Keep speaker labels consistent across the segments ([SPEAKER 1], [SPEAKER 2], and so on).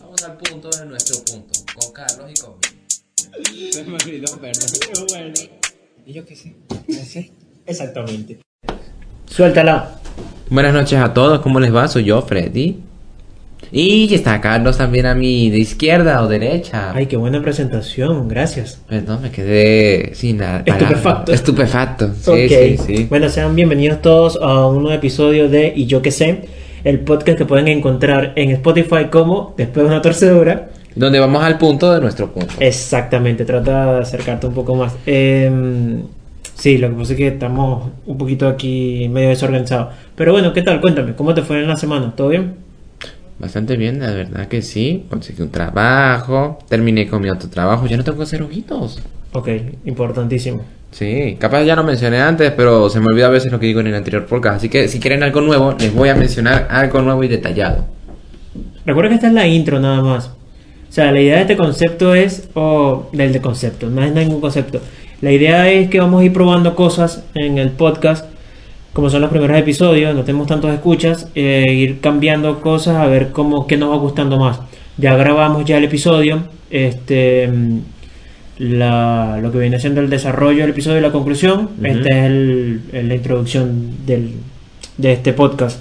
[SPEAKER 1] Vamos al punto de nuestro punto, con Carlos y conmigo.
[SPEAKER 2] Se me olvidó, perdón.
[SPEAKER 3] bueno.
[SPEAKER 2] ¿Y yo qué sé? ¿Qué sé?
[SPEAKER 3] Exactamente. Suéltala.
[SPEAKER 1] Buenas noches a todos, ¿cómo les va? Soy yo, Freddy. Y está Carlos también a mi de izquierda o derecha.
[SPEAKER 3] Ay, qué buena presentación, gracias.
[SPEAKER 1] Perdón, me quedé sin nada.
[SPEAKER 3] Estupefacto.
[SPEAKER 1] Estupefacto. Sí, sí, sí.
[SPEAKER 3] Bueno, sean bienvenidos todos a un nuevo episodio de Y yo qué sé, el podcast que pueden encontrar en Spotify como Después de una torcedura.
[SPEAKER 1] Donde vamos al punto de nuestro punto.
[SPEAKER 3] Exactamente, trata de acercarte un poco más. Em, sí, lo que pasa es que estamos un poquito aquí medio desorganizados. Pero bueno, ¿qué tal? Cuéntame, ¿cómo te fue en la semana? ¿Todo bien?
[SPEAKER 1] Bastante bien, la verdad que sí. Conseguí un trabajo, terminé con mi otro trabajo, ya no tengo que hacer ojitos.
[SPEAKER 3] Ok, importantísimo.
[SPEAKER 1] Sí, capaz ya lo mencioné antes, pero se me olvida a veces lo que digo en el anterior podcast. Así que si quieren algo nuevo, les voy a mencionar algo nuevo y detallado.
[SPEAKER 3] Recuerda que esta es la intro nada más. O sea, la idea de este concepto es, o del de concepto, no es ningún concepto. La idea es que vamos a ir probando cosas en el podcast, como son los primeros episodios, no tenemos tantos escuchas, eh, ir cambiando cosas a ver cómo, qué nos va gustando más. Ya grabamos ya el episodio, este, la, lo que viene siendo el desarrollo del episodio y la conclusión.
[SPEAKER 1] Ujú.
[SPEAKER 3] Esta es el- el- la introducción del, de este podcast.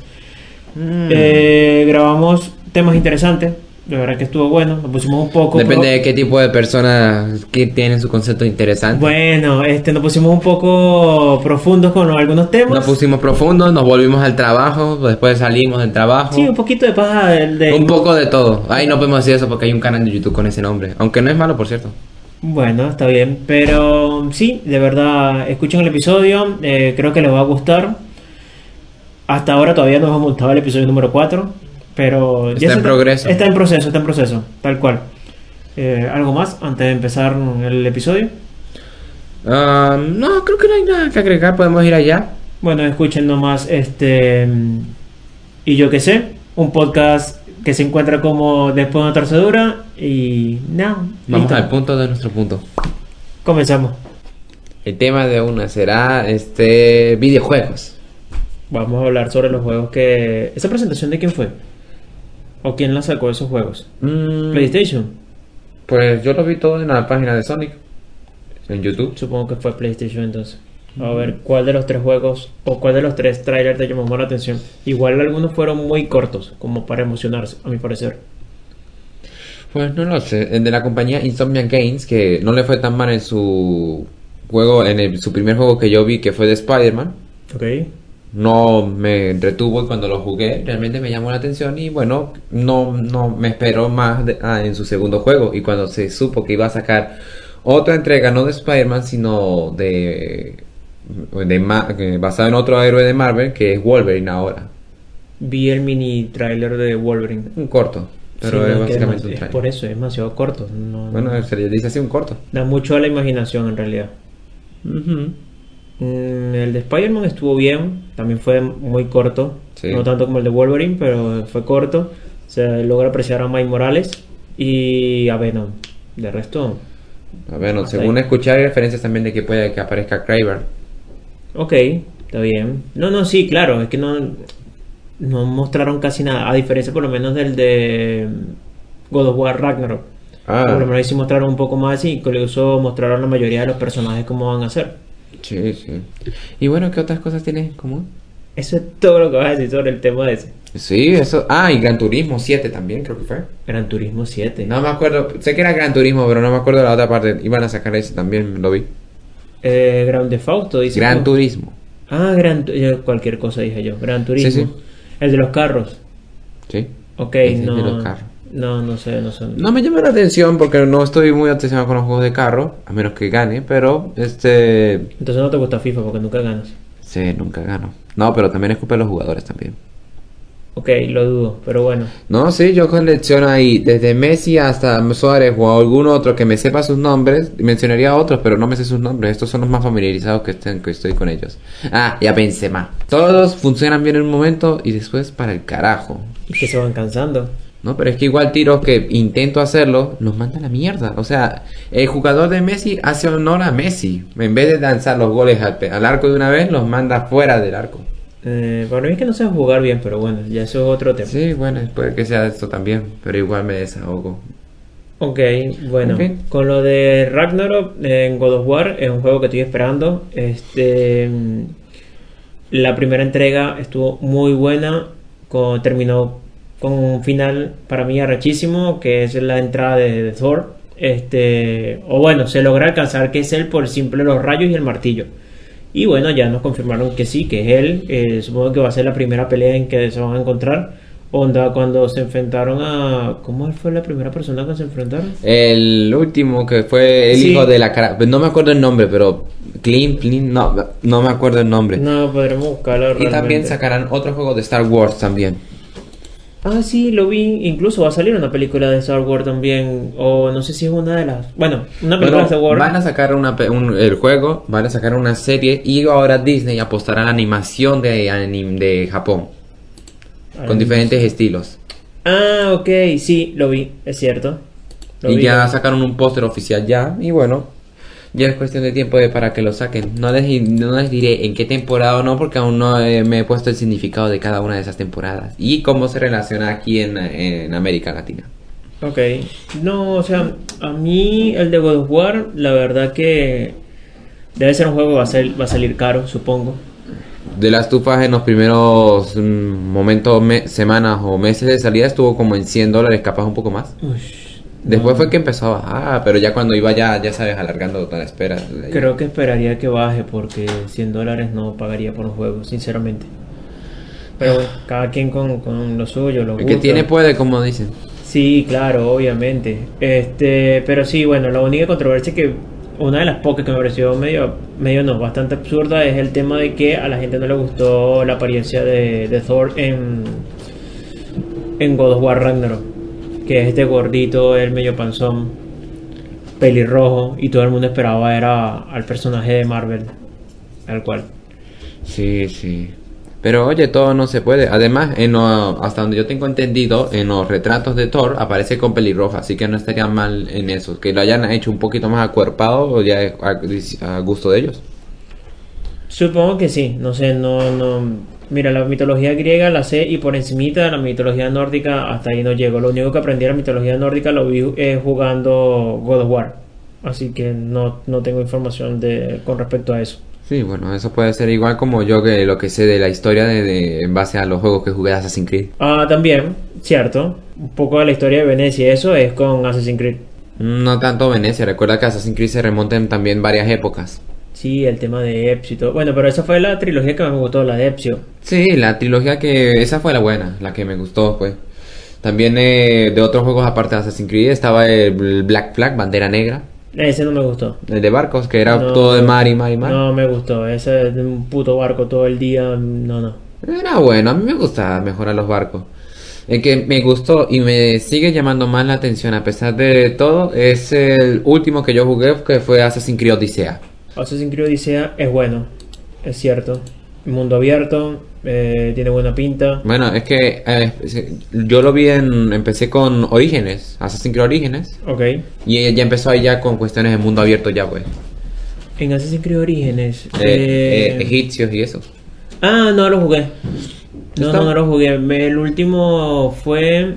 [SPEAKER 1] Mm.
[SPEAKER 3] Eh, grabamos temas interesantes. De verdad que estuvo bueno. Nos pusimos un poco.
[SPEAKER 1] Depende de qué tipo de personas que tienen su concepto interesante.
[SPEAKER 3] Bueno, este, nos pusimos un poco profundos con algunos temas.
[SPEAKER 1] Nos pusimos profundos, nos volvimos al trabajo, después salimos del trabajo.
[SPEAKER 3] Sí, un poquito de paja del- de.
[SPEAKER 1] Un poco de todo. Ahí no podemos decir eso porque hay un canal de YouTube con ese nombre. Aunque no es malo, por cierto.
[SPEAKER 3] Bueno, está bien. Pero sí, de verdad, escuchen el episodio. eh, creo que les va a gustar. Hasta ahora todavía no hemos montado el episodio número 4. Pero
[SPEAKER 1] Está en
[SPEAKER 3] se
[SPEAKER 1] progreso.
[SPEAKER 3] Está en proceso, está en proceso, tal cual. Eh, ¿Algo más antes de empezar el episodio?
[SPEAKER 1] Ah, no, creo que no hay nada que agregar. Podemos ir allá.
[SPEAKER 3] Bueno, escuchen nomás este. mm, Y yo qué sé, un podcast que se encuentra como después de una torcedura. Y nada,
[SPEAKER 1] Vamos
[SPEAKER 3] listo.
[SPEAKER 1] al punto de nuestro punto.
[SPEAKER 3] Comenzamos.
[SPEAKER 1] El tema de una será este videojuegos.
[SPEAKER 3] Vamos a hablar sobre los juegos que. ¿Esa presentación de quién fue? ¿O quién la sacó esos juegos?
[SPEAKER 1] Mm,
[SPEAKER 3] ¿PlayStation?
[SPEAKER 1] Pues yo lo vi todo en la página de Sonic. En YouTube.
[SPEAKER 3] Supongo que fue PlayStation entonces. A ver, ¿cuál de los tres juegos o cuál de los tres trailers te llamó más la atención? Igual algunos fueron muy cortos, como para emocionarse, a mi parecer.
[SPEAKER 1] Pues no lo sé. El de la compañía Insomniac Games, que no le fue tan mal en su juego, en el- su primer juego que yo vi, que fue de Spider-Man.
[SPEAKER 3] Ok.
[SPEAKER 1] No me entretuvo y cuando lo jugué realmente me llamó la atención y bueno, no, no me esperó más de- ah, en su segundo juego. Y cuando se supo que iba a sacar otra entrega, no de Spider-Man, sino de, de basado en otro héroe de Marvel, que es Wolverine ahora.
[SPEAKER 3] Vi el mini trailer de Wolverine.
[SPEAKER 1] Un corto, pero
[SPEAKER 3] Sí,
[SPEAKER 1] es
[SPEAKER 3] no,
[SPEAKER 1] básicamente
[SPEAKER 3] es
[SPEAKER 1] un
[SPEAKER 3] por eso, es demasiado corto. no-
[SPEAKER 1] Bueno, se le dice así un corto.
[SPEAKER 3] da mucho a la imaginación en realidad. Mm, el de Spider-Man estuvo bien, también fue muy corto,
[SPEAKER 1] Sí.
[SPEAKER 3] no tanto como el de Wolverine, pero fue corto. Se logra apreciar a Mike Morales y a Venom. De resto,
[SPEAKER 1] A no,
[SPEAKER 3] Hasta
[SPEAKER 1] según
[SPEAKER 3] ahí.
[SPEAKER 1] escuché hay referencias también de que puede que aparezca Kraber.
[SPEAKER 3] Ok, está bien. No, no, sí, claro, es que no, no mostraron casi nada, a diferencia por lo menos del de God of War Ragnarok.
[SPEAKER 1] Ah.
[SPEAKER 3] Por lo menos ahí sí mostraron un poco más y incluso mostraron la mayoría de los personajes cómo van a ser.
[SPEAKER 1] Sí, sí. Y bueno, ¿qué otras cosas tienes en común?
[SPEAKER 3] Eso es todo lo que vas a decir sobre el tema de ese.
[SPEAKER 1] Sí, eso. Ah, y Gran Turismo 7 también, creo que fue.
[SPEAKER 3] Gran Turismo 7.
[SPEAKER 1] No me acuerdo, sé que era Gran Turismo, pero no me acuerdo de la otra parte. Iban a sacar ese también, lo vi.
[SPEAKER 3] Eh, Gran Theft Auto, dice.
[SPEAKER 1] Gran Turismo.
[SPEAKER 3] Ah, Gran yo cualquier cosa dije yo. Gran Turismo.
[SPEAKER 1] Sí, sí.
[SPEAKER 3] El de los carros.
[SPEAKER 1] Sí.
[SPEAKER 3] Ok,
[SPEAKER 1] Ese es de
[SPEAKER 3] no.
[SPEAKER 1] los carros.
[SPEAKER 3] No, no sé, no sé.
[SPEAKER 1] No me llama la atención porque no estoy muy obsesionado con los juegos de carro, a menos que gane, pero este.
[SPEAKER 3] Entonces no te gusta FIFA porque nunca ganas.
[SPEAKER 1] Sí, nunca gano. No, pero también es culpa de los jugadores también.
[SPEAKER 3] Ok, lo dudo, pero bueno.
[SPEAKER 1] No, sí, yo colecciono ahí desde Messi hasta Suárez o algún otro que me sepa sus nombres. Mencionaría a otros, pero no me sé sus nombres. Estos son los más familiarizados que, estén, que estoy con ellos. Ah, ya Benzema. Todos funcionan bien en un momento y después para el carajo.
[SPEAKER 3] Y que se van cansando.
[SPEAKER 1] No, pero es que igual tiros que intento hacerlo, los manda a la mierda. O sea, el jugador de Messi hace honor a Messi. En vez de lanzar los goles al arco de una vez, los manda fuera del arco.
[SPEAKER 3] Eh, para mí es que no sé jugar bien, pero bueno, ya eso es otro tema.
[SPEAKER 1] Sí, bueno, puede que sea esto también, pero igual me desahogo.
[SPEAKER 3] Ok, bueno,
[SPEAKER 1] Ok.
[SPEAKER 3] con lo de Ragnarok en God of War es un juego que estoy esperando. Este, mm, la primera entrega estuvo muy buena, con- terminó con un final para mí arrechísimo, que es la entrada de, de Thor. Este, o bueno, se logra alcanzar que es él por simple los rayos y el martillo. Y bueno, ya nos confirmaron que sí, que es él. Eh, supongo que va a ser la primera pelea en que se van a encontrar. Onda, cuando se enfrentaron a. ¿Cómo fue la primera persona que se enfrentaron?
[SPEAKER 1] El último que fue el
[SPEAKER 3] Sí.
[SPEAKER 1] hijo de la cara, no me acuerdo el nombre, pero Clint, Clint, no, no me acuerdo el nombre.
[SPEAKER 3] No, podremos buscarlo.
[SPEAKER 1] y también sacarán otro juego de Star Wars también.
[SPEAKER 3] Ah, sí, lo vi. Incluso va a salir una película de Star Wars también. O no sé si es una de las. Bueno, una película
[SPEAKER 1] Bueno,
[SPEAKER 3] de Star Wars.
[SPEAKER 1] van a sacar una, un- el juego, van a sacar una serie y ahora Disney apostará a la animación de, anim- de Japón con diferentes estilos.
[SPEAKER 3] Ah, ok, sí, lo vi, es cierto. Lo
[SPEAKER 1] y
[SPEAKER 3] vi,
[SPEAKER 1] ya sacaron un póster oficial ya y bueno, ya es cuestión de tiempo de para que lo saquen. No les, no les diré en qué temporada o no porque aún no eh, me he puesto el significado de cada una de esas temporadas y cómo se relaciona aquí en, en América Latina.
[SPEAKER 3] Ok. No, o sea, a mí el de God of War, la verdad que debe ser un juego que va a, ser, va a salir caro, supongo.
[SPEAKER 1] De las tufas en los primeros mm, momentos, me- semanas o meses de salida estuvo como en 100 dólares, capaz un poco más.
[SPEAKER 3] Ush,
[SPEAKER 1] Después fue que empezó a bajar, pero ya cuando iba ya, ya sabes, alargando toda la espera.
[SPEAKER 3] Creo que esperaría que baje porque 100 dólares no pagaría por un juego, sinceramente. Pero bueno, cada quien con, con lo suyo, lo
[SPEAKER 1] El que tiene puede, como dicen.
[SPEAKER 3] Sí, claro, obviamente. Este, pero sí, bueno, la única controversia que una de las pocas que me pareció medio, medio no, bastante absurda es el tema de que a la gente no le gustó la apariencia de, de Thor en, en God of War Ragnarok, que es este gordito, el medio panzón, pelirrojo, y todo el mundo esperaba era al personaje de Marvel, al cual.
[SPEAKER 1] Sí, sí. Pero oye, todo no se puede. Además, en lo- hasta donde yo tengo entendido, en los retratos de Thor aparece con pelirroja, así que no estaría mal en eso. Que lo hayan hecho un poquito más acuerpado, ya es a, a gusto de ellos.
[SPEAKER 3] Supongo que sí, no sé, no, no. Mira, la mitología griega la sé y por encimita la mitología nórdica hasta ahí no llego. Lo único que aprendí de la mitología nórdica lo vi eh, jugando God of War. Así que no, no tengo información de, con respecto a eso.
[SPEAKER 1] Sí, bueno, eso puede ser igual como yo que lo que sé de la historia de, de- en base a los juegos que jugué de Assassin's Creed.
[SPEAKER 3] Ah, también, cierto. Un poco de la historia de Venecia, eso es con Assassin's Creed.
[SPEAKER 1] No tanto Venecia, recuerda que Assassin's Creed se remonta en también varias épocas.
[SPEAKER 3] Sí, el tema de y todo. Bueno, pero esa fue la trilogía que más me gustó, la de Ezio.
[SPEAKER 1] Sí, la trilogía que... Esa fue la buena, la que me gustó, pues. También eh, de otros juegos aparte de Assassin's Creed estaba el Black Flag, Bandera Negra.
[SPEAKER 3] Ese no me gustó.
[SPEAKER 1] El de barcos, que era
[SPEAKER 3] No,
[SPEAKER 1] todo de mar y mar y mar.
[SPEAKER 3] No me gustó. Ese de un puto barco todo el día. No, no.
[SPEAKER 1] Era bueno, a mí me gustaba mejorar los barcos. El que me gustó y me sigue llamando más la atención a pesar de todo es el último que yo jugué que fue Assassin's Creed Odyssey.
[SPEAKER 3] Assassin's Creed Odisea es bueno, es cierto. Mundo abierto, eh, tiene buena pinta.
[SPEAKER 1] Bueno, es que eh, yo lo vi en... Empecé con Orígenes, Assassin's Creed Orígenes.
[SPEAKER 3] Ok.
[SPEAKER 1] Y ya empezó ahí ya con cuestiones de mundo abierto ya, pues.
[SPEAKER 3] En Assassin's Creed Orígenes.
[SPEAKER 1] Eh,
[SPEAKER 3] eh,
[SPEAKER 1] egipcios y eso.
[SPEAKER 3] Ah, no lo jugué. No, no, no lo jugué. Me- El último fue.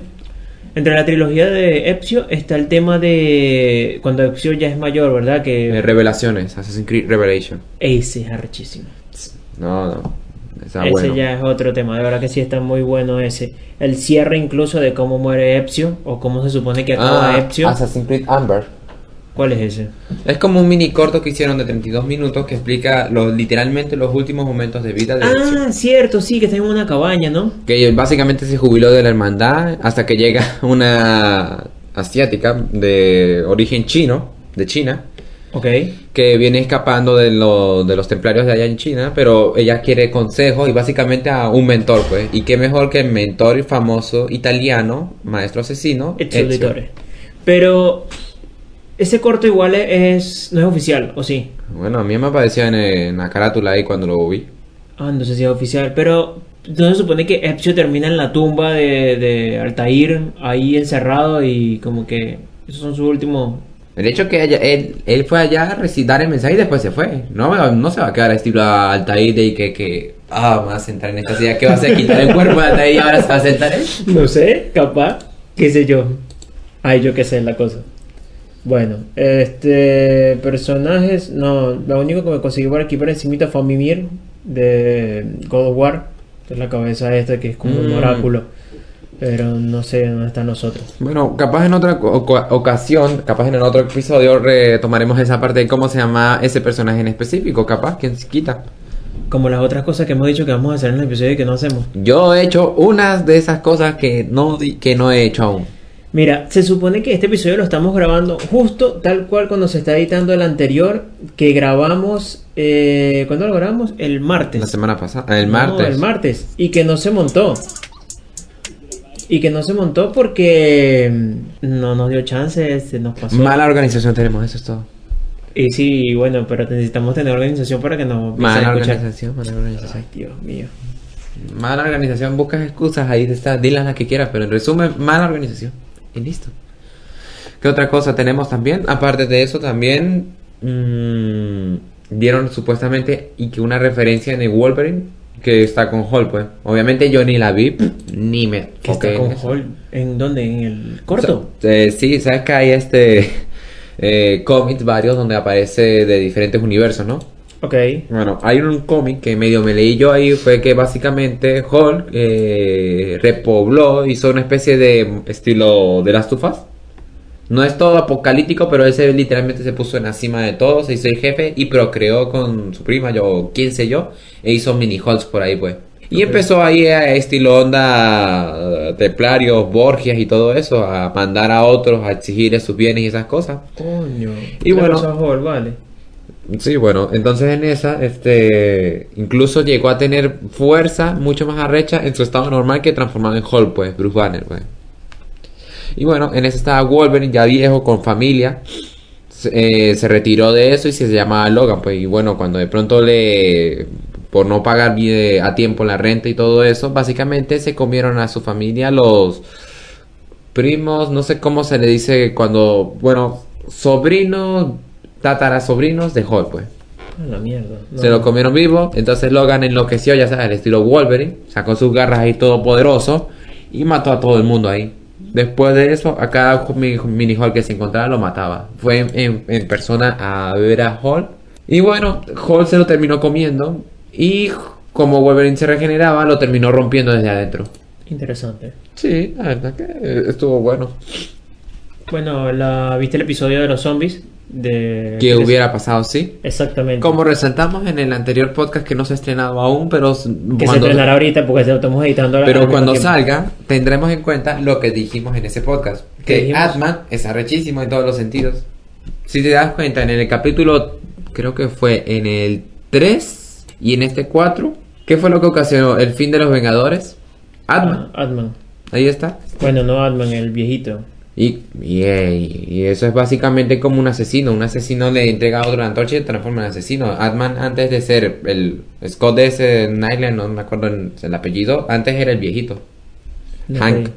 [SPEAKER 3] Entre la trilogía de Ezio está el tema de. Cuando Ezio ya es mayor, ¿verdad? Que.
[SPEAKER 1] Eh, revelaciones, Assassin's Creed Revelation.
[SPEAKER 3] Ese es arrechísimo.
[SPEAKER 1] No, no. Está
[SPEAKER 3] ese
[SPEAKER 1] bueno.
[SPEAKER 3] ya es otro tema, de verdad que sí está muy bueno ese. El cierre incluso de cómo muere Ezio o cómo se supone que acaba
[SPEAKER 1] Ah,
[SPEAKER 3] Ezio.
[SPEAKER 1] Assassin's Creed Amber.
[SPEAKER 3] ¿Cuál es ese?
[SPEAKER 1] Es como un mini corto que hicieron de 32 minutos que explica los, literalmente los últimos momentos de vida de Ezio.
[SPEAKER 3] Ah, cierto, sí, que está en una cabaña, ¿no?
[SPEAKER 1] Que básicamente se jubiló de la hermandad hasta que llega una asiática de origen chino, de China,
[SPEAKER 3] Ok.
[SPEAKER 1] que viene escapando de, lo- de los templarios de allá en China, pero ella quiere consejo y básicamente a un mentor, pues. Y qué mejor que el mentor famoso italiano, maestro asesino,
[SPEAKER 3] Ezio
[SPEAKER 1] Ezio.
[SPEAKER 3] Pero ese corto igual es no es oficial, ¿o sí?
[SPEAKER 1] Bueno, a mí me apareció en, en la carátula ahí cuando lo vi.
[SPEAKER 3] Ah, no sé si es oficial, pero se supone que Ezio termina en la tumba de, de Altair, ahí encerrado y como que esos son sus últimos...
[SPEAKER 1] El hecho que él, él fue allá a reci- dar el mensaje y después se fue. No, no se va a quedar estilo Altair y que, que, ah, me a sentar en esta silla. ¿Qué va a hacer? Quitar el cuerpo de Altair y ahora se va a sentar él.
[SPEAKER 3] No sé, capaz, qué sé yo. Ay, yo qué sé la cosa. Bueno, este personajes, no, lo único que me conseguí por aquí por encima fue Mimir de God of War, que es la cabeza esta que es como un
[SPEAKER 1] Mm.
[SPEAKER 3] oráculo, pero no sé dónde están nosotros.
[SPEAKER 1] Bueno, capaz en otra ocasión, capaz en el otro episodio retomaremos esa parte de cómo se llama ese personaje en específico. Capaz, quien se quita.
[SPEAKER 3] Como las otras cosas que hemos dicho que vamos a hacer en el episodio y que no hacemos.
[SPEAKER 1] Yo he hecho unas de esas cosas que no, di- que no he hecho aún.
[SPEAKER 3] Mira, se supone que este episodio lo estamos grabando justo tal cual cuando se está editando el anterior que grabamos, eh, ¿cuándo lo grabamos? El martes.
[SPEAKER 1] La semana pasada, el
[SPEAKER 3] No,
[SPEAKER 1] martes.
[SPEAKER 3] el martes. Y que no se montó. Y que no se montó porque mm, no nos dio chance, se nos pasó.
[SPEAKER 1] Mala organización tenemos, eso es todo.
[SPEAKER 3] Y sí, bueno, pero necesitamos tener organización para que nos
[SPEAKER 1] Mala organización, mala organización.
[SPEAKER 3] Ay, Dios mío.
[SPEAKER 1] Mala organización, buscas excusas, ahí está, dilas las que quieras, pero en resumen, mala organización. Y listo. ¿Qué otra cosa tenemos también? Aparte de eso, también mm, vieron supuestamente y que una referencia en el Wolverine que está con Hulk, pues. Obviamente yo ni la vi, ni me
[SPEAKER 3] ¿Qué
[SPEAKER 1] enfoqué
[SPEAKER 3] está
[SPEAKER 1] en
[SPEAKER 3] con
[SPEAKER 1] eso.
[SPEAKER 3] Hall? ¿En dónde? ¿En el corto?
[SPEAKER 1] Eh, sí, sabes que hay este eh, cómics varios donde aparece de diferentes universos, ¿no?
[SPEAKER 3] Ok.
[SPEAKER 1] Bueno, hay un cómic que medio me leí yo ahí, fue que básicamente Hulk eh, repobló, hizo una especie de estilo de las tufas. No es todo apocalíptico, pero ese literalmente se puso en la cima de todo, se hizo el jefe y procreó con su prima, yo, quién sé yo, e hizo mini Hulks por ahí, pues. Y empezó ahí a estilo onda eh, templarios, Borgias y todo eso, a mandar a otros a exigir sus bienes y esas cosas.
[SPEAKER 3] Coño.
[SPEAKER 1] Y
[SPEAKER 3] ¿Qué le
[SPEAKER 1] bueno.
[SPEAKER 3] Vale.
[SPEAKER 1] Sí, bueno, entonces en esa, este, incluso llegó a tener fuerza mucho más arrecha en su estado normal que transformado en Hulk, pues, Bruce Banner, pues. Y bueno, en ese estaba Wolverine, ya viejo, con familia, se, eh, se retiró de eso y se llamaba Logan, pues, y bueno, cuando de pronto le, por no pagar bien a tiempo la renta y todo eso, básicamente se comieron a su familia los primos, no sé cómo se le dice cuando, bueno, sobrinos, tatarasobrinos de Hulk, pues.
[SPEAKER 3] A la mierda. No.
[SPEAKER 1] Se lo comieron vivo, entonces Logan enloqueció, ya sabes, al estilo Wolverine, sacó sus garras ahí todo poderoso y mató a todo el mundo ahí. Después de eso, a cada mi- mini Hulk que se encontraba lo mataba. Fue en, en- en persona a ver a Hulk. Y bueno, Hulk se lo terminó comiendo y como Wolverine se regeneraba, lo terminó rompiendo desde adentro.
[SPEAKER 3] Interesante.
[SPEAKER 1] Sí, la verdad que estuvo bueno.
[SPEAKER 3] Bueno, la, ¿viste el episodio de los zombies? De...
[SPEAKER 1] Que hubiera pasado, sí.
[SPEAKER 3] Exactamente.
[SPEAKER 1] Como resaltamos en el anterior podcast que no se ha estrenado aún, pero
[SPEAKER 3] Que se estrenará ahorita porque se lo estamos editando
[SPEAKER 1] Pero cuando
[SPEAKER 3] tiempo.
[SPEAKER 1] salga, tendremos en cuenta lo que dijimos en ese podcast.
[SPEAKER 3] ¿Qué
[SPEAKER 1] Que? Atman es arrechísimo en todos los sentidos. Si te das cuenta, en el capítulo, creo que fue en el 3 y en este 4, ¿qué fue lo que ocasionó el fin de los Vengadores? Atman.
[SPEAKER 3] Ah, Atman.
[SPEAKER 1] Ahí está.
[SPEAKER 3] Bueno, no Atman, el viejito.
[SPEAKER 1] Y, y, eh, y eso es básicamente como un asesino. Un asesino le entrega a otro la antorcha y se transforma en asesino. Atman, antes de ser el Scott de ese Nightland, no me acuerdo el, el apellido, antes era el viejito. Hank.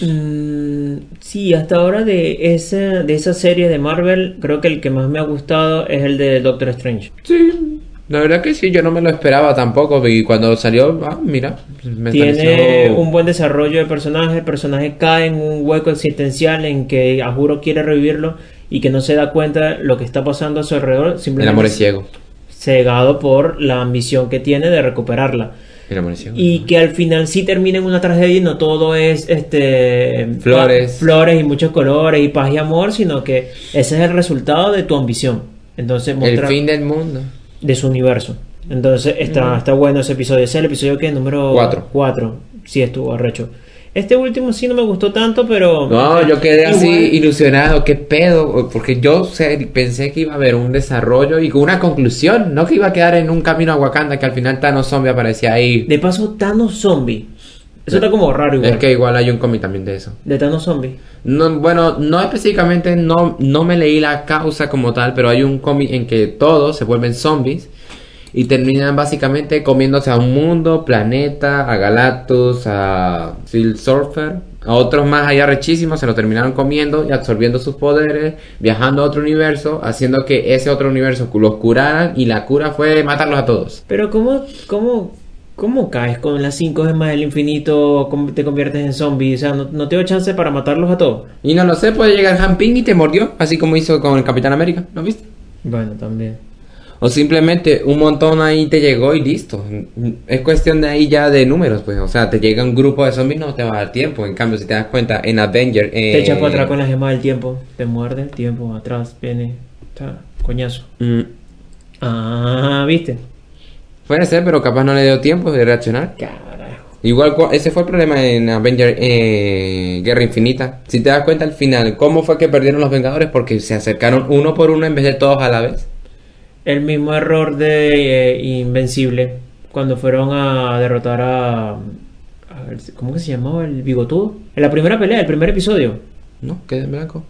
[SPEAKER 3] Mm, sí, hasta ahora de esa, de esa serie de Marvel, creo que el que más me ha gustado es el de Doctor Strange.
[SPEAKER 1] Sí, la verdad que sí, yo no me lo esperaba tampoco. Y cuando salió, ah, mira, me
[SPEAKER 3] Tiene
[SPEAKER 1] pareció-
[SPEAKER 3] un buen desarrollo de personaje. El personaje cae en un hueco existencial en que a juro quiere revivirlo y que no se da cuenta de lo que está pasando a su alrededor.
[SPEAKER 1] El
[SPEAKER 3] Simplemente
[SPEAKER 1] amor es ciego.
[SPEAKER 3] cegado por la ambición que tiene de recuperarla.
[SPEAKER 1] El amor es ciego.
[SPEAKER 3] Y que al final sí termina en una tragedia y no todo es este
[SPEAKER 1] Flores.
[SPEAKER 3] flores y muchos colores y paz y amor, sino que ese es el resultado de tu ambición. Entonces
[SPEAKER 1] El
[SPEAKER 3] muestra
[SPEAKER 1] fin del mundo.
[SPEAKER 3] De su universo. Entonces está, está bueno ese episodio. Ese es el episodio que número
[SPEAKER 1] Cuatro.
[SPEAKER 3] 4. Sí, estuvo arrecho. Este último sí no me gustó tanto, pero.
[SPEAKER 1] No, yo quedé así
[SPEAKER 3] Igual-
[SPEAKER 1] ilusionado, qué pedo, porque yo sé- pensé que iba a haber un desarrollo y con una conclusión, no que iba a quedar en un camino a Wakanda que al final Thanos zombie aparecía ahí.
[SPEAKER 3] De paso, Thanos Zombie. Eso está como raro igual.
[SPEAKER 1] Es que igual hay un cómic también de eso.
[SPEAKER 3] De Thanos Zombie.
[SPEAKER 1] No, bueno, no específicamente, no, no me leí la causa como tal, pero hay un cómic en que todos se vuelven zombies y terminan básicamente comiéndose a un mundo, planeta, a Galactus, a Silk Surfer, a otros más allá rechísimos, se lo terminaron comiendo y absorbiendo sus poderes, viajando a otro universo, haciendo que ese otro universo los curaran y la cura fue matarlos a todos.
[SPEAKER 3] Pero ¿cómo, cómo, cómo caes con las 5 gemas del infinito? ¿Cómo te conviertes en zombie? O sea, no, no te dio chance para matarlos a todos.
[SPEAKER 1] Y no lo sé, puede llegar Han Ping y te mordió, así como hizo con el Capitán América, ¿no viste?
[SPEAKER 3] Bueno, también.
[SPEAKER 1] O simplemente un montón ahí te llegó y listo. Es cuestión de ahí ya de números, pues. O sea, te llega un grupo de zombies, no te va a dar tiempo. En cambio, si te das cuenta, en Avenger.
[SPEAKER 3] Te
[SPEAKER 1] eh,
[SPEAKER 3] echas para atrás con las gemas del tiempo. Te muerde el tiempo, atrás, viene. Está, coñazo.
[SPEAKER 1] mm,
[SPEAKER 3] Ah, ¿viste?
[SPEAKER 1] Puede ser, pero capaz no le dio tiempo de reaccionar.
[SPEAKER 3] Carajo.
[SPEAKER 1] Igual, ese fue el problema en Avenger eh, Guerra Infinita. Si te das cuenta al final, ¿cómo fue que perdieron los Vengadores? Porque se acercaron uno por uno en vez de todos a la vez.
[SPEAKER 3] El mismo error de eh, Invencible. Cuando fueron a derrotar a. a ver, ¿Cómo que se llamaba el bigotudo? En la primera pelea, el primer episodio.
[SPEAKER 1] No, quedé en blanco.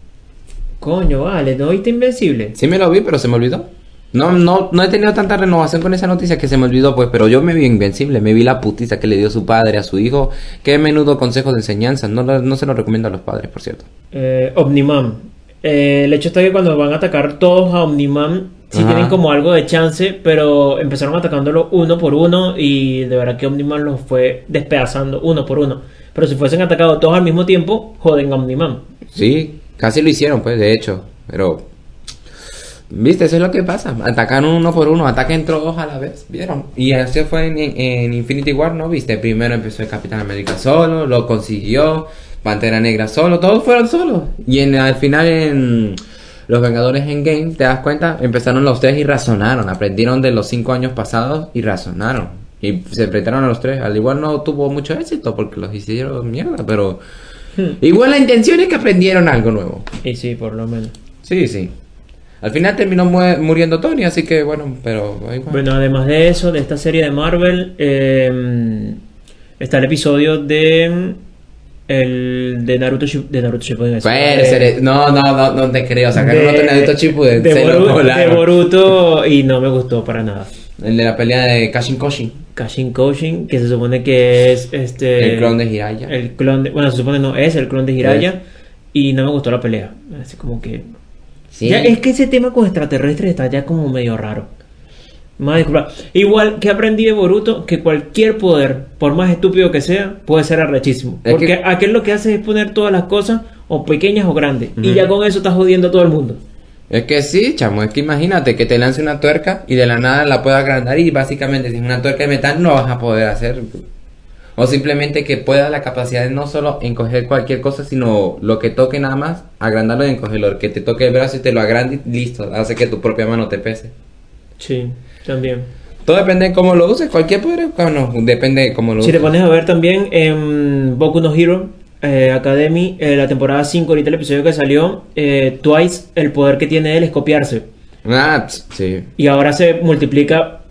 [SPEAKER 3] Coño, vale, ¿no viste Invencible?
[SPEAKER 1] Sí me lo vi, pero se me olvidó. No, no, no he tenido tanta renovación con esa noticia que se me olvidó, pues, pero yo me vi invencible, me vi la putiza que le dio su padre a su hijo. Qué menudo consejo de enseñanza, no, no se lo recomiendo a los padres, por cierto.
[SPEAKER 3] Eh, Omniman. Eh, el hecho está que cuando van a atacar todos a Omniman, sí
[SPEAKER 1] Ajá.
[SPEAKER 3] tienen como algo de chance, pero empezaron atacándolo uno por uno y de verdad que Omniman los fue despedazando uno por uno. Pero si fuesen atacados todos al mismo tiempo, joden a Omniman.
[SPEAKER 1] Sí, casi lo hicieron, pues, de hecho, pero... Viste, eso es lo que pasa. Atacan uno por uno, ataquen todos a la vez, ¿vieron? Y así fue en, Infinity War, ¿no? Viste, primero empezó el Capitán América solo, lo consiguió, Pantera Negra solo, todos fueron solos. Y en, al final en Los Vengadores en Game, te das cuenta, empezaron los tres y razonaron, aprendieron de los cinco años pasados y razonaron. Y se enfrentaron a los tres. Al igual no tuvo mucho éxito porque los hicieron mierda, pero... Igual la intención es que aprendieron algo nuevo.
[SPEAKER 3] Y sí, por lo menos.
[SPEAKER 1] Sí, sí. Al final terminó mu- muriendo Tony, así que bueno, pero igual.
[SPEAKER 3] Bueno, además de eso, de esta serie de Marvel, eh, está el episodio de el de Naruto de Naruto Shippuden.
[SPEAKER 1] Puede
[SPEAKER 3] de-
[SPEAKER 1] ser- no, no, no, no te creo. Sacaron otro Naruto Shippuden.
[SPEAKER 3] de,
[SPEAKER 1] se lo
[SPEAKER 3] Boru- de. Boruto y no me gustó para nada.
[SPEAKER 1] El de la pelea de Kashin Koshin.
[SPEAKER 3] Kashin Koshin, que se supone que es este
[SPEAKER 1] El clon de Jiraiya.
[SPEAKER 3] el clon de- bueno, se supone no es el clon de Jiraiya y no me gustó la pelea. Así como que
[SPEAKER 1] Sí.
[SPEAKER 3] ya es que ese tema con extraterrestres está ya como medio raro. Más disculpa. Igual que aprendí de Boruto que cualquier poder, por más estúpido que sea, puede ser arrechísimo.
[SPEAKER 1] Es
[SPEAKER 3] Porque
[SPEAKER 1] que-
[SPEAKER 3] aquel lo que hace es poner todas las cosas, o pequeñas o grandes. Y ya con eso está jodiendo a todo el mundo.
[SPEAKER 1] Es que sí, chamo, es que imagínate que te lance una tuerca y de la nada la pueda agrandar y básicamente si es una tuerca de metal no vas a poder hacer. O simplemente que pueda la capacidad de no solo encoger cualquier cosa, sino lo que toque nada más, agrandarlo y encogerlo. Que te toque el brazo y te lo agrande y listo, hace que tu propia mano te pese.
[SPEAKER 3] Sí, también.
[SPEAKER 1] Todo depende de cómo lo uses, cualquier poder, bueno, depende de cómo lo
[SPEAKER 3] Si
[SPEAKER 1] uses.
[SPEAKER 3] te pones a ver también en Boku no Hero eh, Academy, eh, la temporada 5, ahorita el episodio que salió, eh, Twice, el poder que tiene él es copiarse.
[SPEAKER 1] Ah, sí.
[SPEAKER 3] Y ahora se multiplica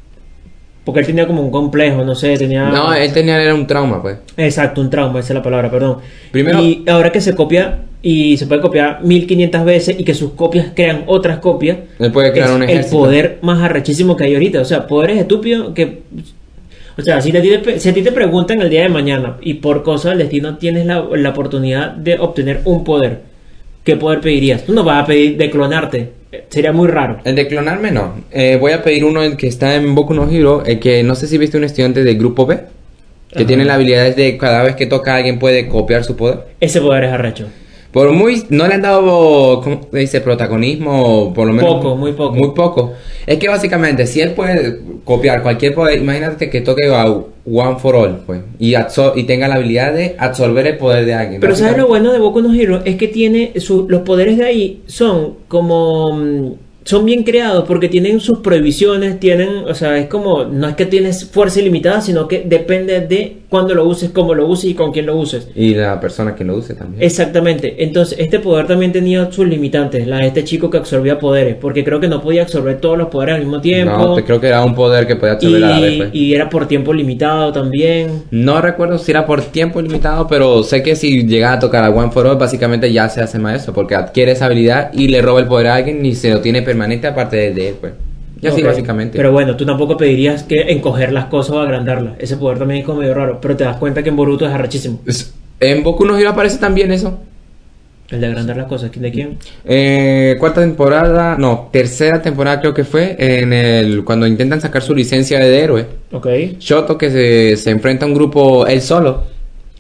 [SPEAKER 3] porque él tenía como un complejo, no sé, tenía...
[SPEAKER 1] No, él tenía era un trauma, pues.
[SPEAKER 3] Exacto, un trauma, esa es la palabra, perdón.
[SPEAKER 1] Primero-
[SPEAKER 3] Y ahora que se copia y se puede copiar 1500 veces y que sus copias crean otras copias,
[SPEAKER 1] Él puede crear
[SPEAKER 3] es
[SPEAKER 1] un
[SPEAKER 3] el
[SPEAKER 1] ejército.
[SPEAKER 3] poder más arrechísimo que hay ahorita. O sea, poderes estúpidos que... O sea, si a, ti te, si a ti te preguntan el día de mañana y por cosa del destino tienes la, la oportunidad de obtener un poder, ¿qué poder pedirías? Tú no vas a pedir de clonarte. Sería muy raro.
[SPEAKER 1] El de clonarme no. Eh, voy a pedir uno el que está en Boku no Hero, el que no sé si viste un estudiante del grupo B, que
[SPEAKER 3] Ajá.
[SPEAKER 1] tiene la habilidad de cada vez que toca a alguien puede copiar su poder.
[SPEAKER 3] Ese poder es arrecho.
[SPEAKER 1] Por muy, no le han dado, ¿cómo se dice? Protagonismo, por lo menos.
[SPEAKER 3] Poco, muy poco.
[SPEAKER 1] Muy poco. Es que básicamente, si él puede copiar cualquier poder, imagínate que toque a One for All, pues, y, y tenga la habilidad de absorber el poder de alguien.
[SPEAKER 3] Pero ¿sabes lo bueno de Boku no Hero? Es que tiene su- los poderes de ahí son como mm, son bien creados porque tienen sus prohibiciones, tienen, o sea, es como no es que tienes fuerza ilimitada, sino que depende de cuándo lo uses, cómo lo uses y con quién lo uses.
[SPEAKER 1] Y la persona que lo use también.
[SPEAKER 3] Exactamente. Entonces, este poder también tenía sus limitantes, la de este chico que absorbía poderes, porque creo que no podía absorber todos los poderes al mismo tiempo.
[SPEAKER 1] No, creo que era un poder que podía absorber a la vez.
[SPEAKER 3] y,
[SPEAKER 1] pues.
[SPEAKER 3] y era por tiempo limitado también.
[SPEAKER 1] No recuerdo si era por tiempo limitado, pero sé que si llega a tocar a One for All, básicamente ya se hace maestro, porque adquiere esa habilidad y le roba el poder a alguien y se lo tiene permanente aparte de, de él, pues. Y así
[SPEAKER 3] Ok.
[SPEAKER 1] básicamente.
[SPEAKER 3] Pero bueno, tú tampoco pedirías que encoger las cosas o agrandarlas. Ese poder también es como medio raro. Pero te das cuenta que en Boruto es arrachísimo.
[SPEAKER 1] Es- En Boku no Hero aparece también eso.
[SPEAKER 3] El de agrandar las cosas. ¿De quién?
[SPEAKER 1] Eh, cuarta temporada, no, tercera temporada creo que fue, en el cuando intentan sacar su licencia de héroe.
[SPEAKER 3] Ok.
[SPEAKER 1] Shoto que se, se enfrenta a un grupo él solo,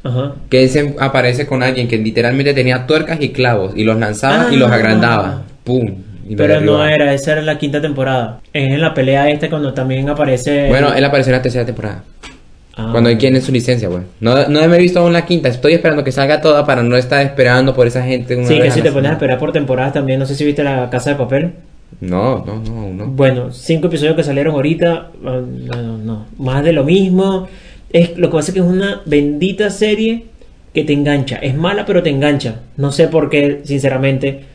[SPEAKER 3] Ajá.
[SPEAKER 1] que él se aparece con alguien que literalmente tenía tuercas y clavos y los lanzaba y los
[SPEAKER 3] Ah.
[SPEAKER 1] agrandaba. ¡Pum! Y
[SPEAKER 3] Pero no era, esa era la quinta temporada. Es en la pelea esta cuando también aparece.
[SPEAKER 1] Bueno, él apareció en la tercera temporada.
[SPEAKER 3] Ah.
[SPEAKER 1] Cuando él tiene su licencia, güey. No, no me he visto aún la quinta. Estoy esperando que salga toda para no estar esperando por esa gente. una
[SPEAKER 3] Sí, que si te pones a esperar por temporadas también. No sé si viste la casa de papel.
[SPEAKER 1] No, no, no, no.
[SPEAKER 3] Bueno, cinco episodios que salieron ahorita, ah, no, no, no, más de lo mismo. Es, lo que pasa es que es una bendita serie que te engancha. Es mala, pero te engancha. No sé por qué, sinceramente,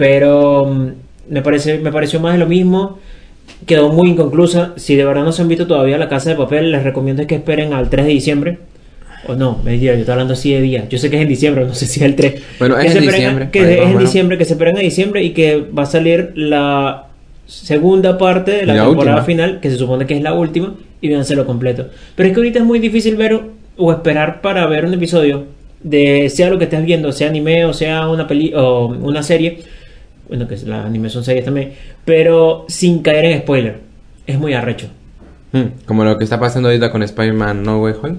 [SPEAKER 3] pero mm, me parece, me pareció más de lo mismo. Quedó muy inconclusa. Si de verdad no se han visto todavía La Casa de Papel, les recomiendo que esperen al 3 de diciembre. O no, mentira, yo estoy hablando así de día. Yo sé que es en diciembre, no sé si es el 3.
[SPEAKER 1] Bueno,
[SPEAKER 3] Que
[SPEAKER 1] es en
[SPEAKER 3] a-
[SPEAKER 1] diciembre,
[SPEAKER 3] Que
[SPEAKER 1] ahí
[SPEAKER 3] es en diciembre, que se esperen a diciembre y que va a salir la segunda parte de la, temporada
[SPEAKER 1] última.
[SPEAKER 3] final, que se supone que es la última, y véanselo completo. Pero es que ahorita es muy difícil ver o esperar para ver un episodio de sea lo que estés viendo, sea anime o sea una peli o una serie. Bueno, que las anime son series también, pero sin caer en spoiler. Es muy arrecho.
[SPEAKER 1] Hmm, Como lo que está pasando ahorita con Spider-Man No Way Home.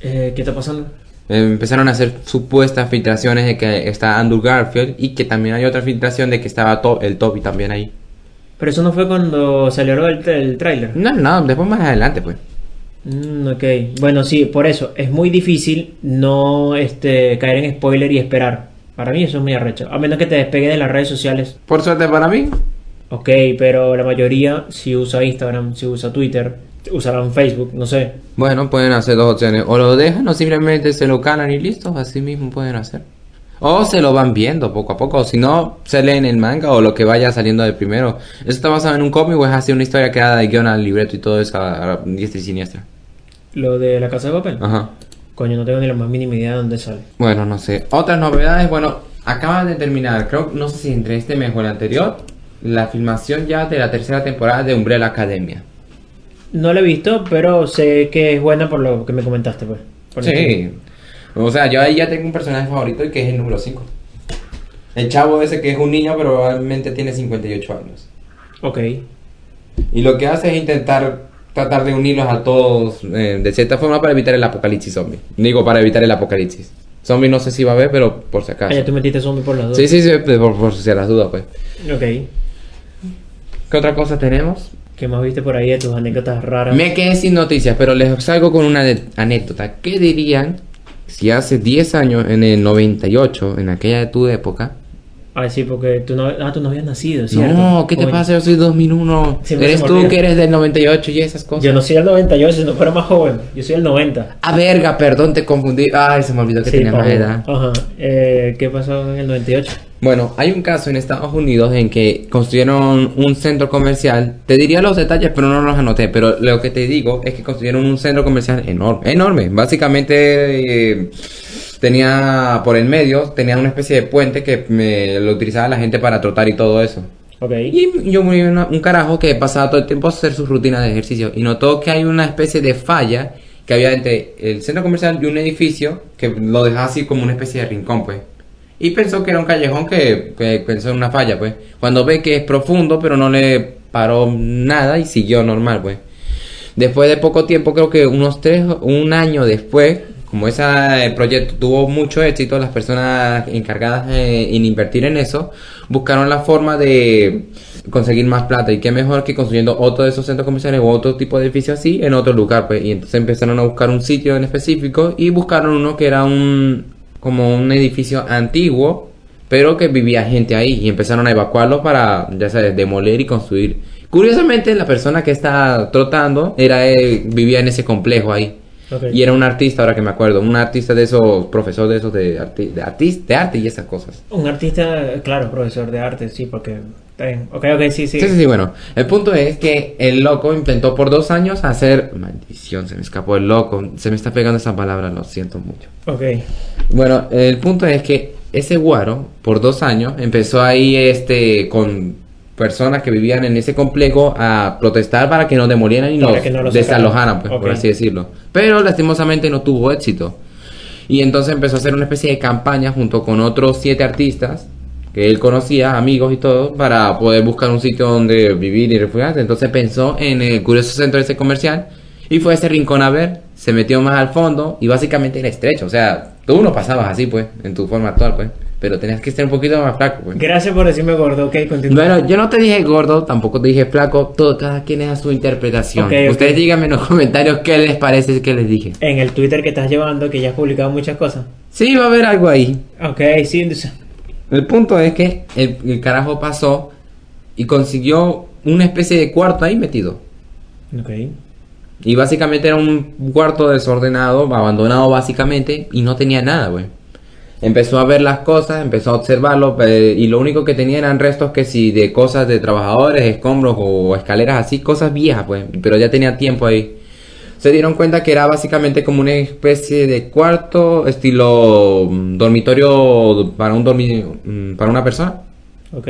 [SPEAKER 3] Eh, ¿Qué está pasando?
[SPEAKER 1] Eh, Empezaron a hacer supuestas filtraciones de que está Andrew Garfield y que también hay otra filtración de que estaba To- el Toby también ahí.
[SPEAKER 3] Pero eso no fue cuando salió el, el tráiler.
[SPEAKER 1] No, no, después más adelante pues.
[SPEAKER 3] Mm, ok, bueno, sí, por eso es muy difícil no este, caer en spoiler y esperar. Para mí eso es muy arrecho. A menos que te despegue de las redes sociales.
[SPEAKER 1] Por suerte para mí.
[SPEAKER 3] Ok, pero la mayoría si usa Instagram, si usa Twitter, usarán Facebook, no sé.
[SPEAKER 1] Bueno, pueden hacer dos opciones. O lo dejan o simplemente se lo calan y listo. Así mismo pueden hacer. O se lo van viendo poco a poco. O si no, se leen el manga o lo que vaya saliendo de primero. ¿Eso está basado en un cómic o es así una historia creada de guion al libreto y todo eso a, a diestra y siniestra?
[SPEAKER 3] Lo de la casa de papel.
[SPEAKER 1] Ajá.
[SPEAKER 3] Coño, no tengo ni la más mínima idea de dónde sale.
[SPEAKER 1] Bueno, no sé. Otras novedades, bueno, acaban de terminar, creo, no sé si entre este mes o el anterior, la filmación ya de la tercera temporada de Umbrella Academia.
[SPEAKER 3] No la he visto, pero sé que es buena por lo que me comentaste, pues. Por
[SPEAKER 1] Sí. O sea, yo ahí ya tengo un personaje favorito y que es el número 5. El chavo ese que es un niño, pero probablemente tiene 58 años.
[SPEAKER 3] Ok.
[SPEAKER 1] Y lo que hace es intentar tratar de unirlos a todos eh, de cierta forma para evitar el apocalipsis zombie. Digo, para evitar el apocalipsis. Zombie no sé si va a haber, pero por si
[SPEAKER 3] Ah,
[SPEAKER 1] acaso.
[SPEAKER 3] ya tú metiste zombie por las dos.
[SPEAKER 1] Sí, sí, sí, por, por si las dudas, pues.
[SPEAKER 3] Ok.
[SPEAKER 1] ¿Qué otra cosa tenemos?
[SPEAKER 3] ¿Qué más viste por ahí de tus anécdotas raras?
[SPEAKER 1] Me quedé sin noticias, pero les salgo con una anécdota. ¿Qué dirían si hace 10 años, en el 98, en aquella de tu época?
[SPEAKER 3] Ah, sí, porque tú no, ah, tú no habías nacido, ¿cierto?
[SPEAKER 1] No, ¿qué te pasa? Yo soy 2001.
[SPEAKER 3] Siempre
[SPEAKER 1] Eres tú que eres del 98 y esas cosas.
[SPEAKER 3] Yo no soy el 98, si no fuera más joven. Yo soy el 90.
[SPEAKER 1] Ah, verga, perdón, te confundí. Ay, se me olvidó que
[SPEAKER 3] Sí,
[SPEAKER 1] tenía más edad.
[SPEAKER 3] Ajá. Eh, ¿Qué pasó en el 98?
[SPEAKER 1] Bueno, hay un caso en Estados Unidos en que construyeron un centro comercial. Te diría los detalles, pero no los anoté. Pero lo que te digo es que construyeron un centro comercial enorme. Enorme. Básicamente eh, tenía por el medio, tenía una especie de puente que me, lo utilizaba la gente para trotar y todo eso. Y yo muy una- un carajo que pasaba todo el tiempo a hacer sus rutinas de ejercicio y notó que hay una especie de falla que había entre el centro comercial y un edificio que lo dejaba así como una especie de rincón, pues. Y pensó que era un callejón que, que pensó en una falla, pues. Cuando ve que es profundo, pero no le paró nada y siguió normal, pues. Después de poco tiempo, creo que unos tres, un año después, como ese proyecto tuvo mucho éxito, las personas encargadas eh, en invertir en eso buscaron la forma de conseguir más plata y qué mejor que construyendo otro de esos centros comerciales o otro tipo de edificio así en otro lugar, pues. Y entonces empezaron a buscar un sitio en específico y buscaron uno que era un como un edificio antiguo pero que vivía gente ahí y empezaron a evacuarlo para, ya sabes, demoler y construir. Curiosamente, la persona que está trotando era eh, vivía en ese complejo ahí. Y era un artista, ahora que me acuerdo, un artista de esos, profesor de esos de, arti- de, de arte y esas cosas.
[SPEAKER 3] Un artista, claro, profesor de arte, sí, porque. Ok, ok, sí, sí.
[SPEAKER 1] Sí, sí, sí, bueno. El punto es que el loco intentó por dos años hacer... Maldición, se me escapó el loco. Se me está pegando esa palabra, lo siento mucho.
[SPEAKER 3] Ok.
[SPEAKER 1] Bueno, el punto es que ese guaro, por dos años, empezó ahí este con personas que vivían en ese complejo a protestar para que nos demolieran y
[SPEAKER 3] Para
[SPEAKER 1] nos
[SPEAKER 3] no
[SPEAKER 1] desalojaran, pues, por así decirlo. Pero lastimosamente no tuvo éxito. Y entonces empezó a hacer una especie de campaña junto con otros siete artistas que él conocía, amigos y todo, para poder buscar un sitio donde vivir y refugiarse. Entonces pensó en el curioso centro ese comercial y fue a ese rincón a ver, se metió más al fondo y básicamente era estrecho. O sea, tú no pasabas así, pues, en tu forma actual, pues. Pero tenías que ser un poquito más flaco, pues.
[SPEAKER 3] Gracias por decirme gordo, ok, continúa.
[SPEAKER 1] Bueno, yo no te dije gordo, tampoco te dije flaco, todo, cada quien es a su interpretación.
[SPEAKER 3] Ok, ok.
[SPEAKER 1] Ustedes díganme en los comentarios qué les parece que les dije.
[SPEAKER 3] En el Twitter que estás llevando, que ya has publicado muchas cosas.
[SPEAKER 1] Sí, va a haber algo ahí.
[SPEAKER 3] Ok, sí, entonces-
[SPEAKER 1] El punto es que el, el carajo pasó y consiguió una especie de cuarto ahí metido.
[SPEAKER 3] Ok.
[SPEAKER 1] Y básicamente era un cuarto desordenado, abandonado básicamente, y no tenía nada, güey. Empezó a ver las cosas, empezó a observarlo, eh, y lo único que tenía eran restos que si de cosas de trabajadores, escombros o escaleras así, cosas viejas, pues, pero ya tenía tiempo ahí. Se dieron cuenta que era básicamente como una especie de cuarto, estilo mm, dormitorio para un dormi mm, para una persona.
[SPEAKER 3] Ok.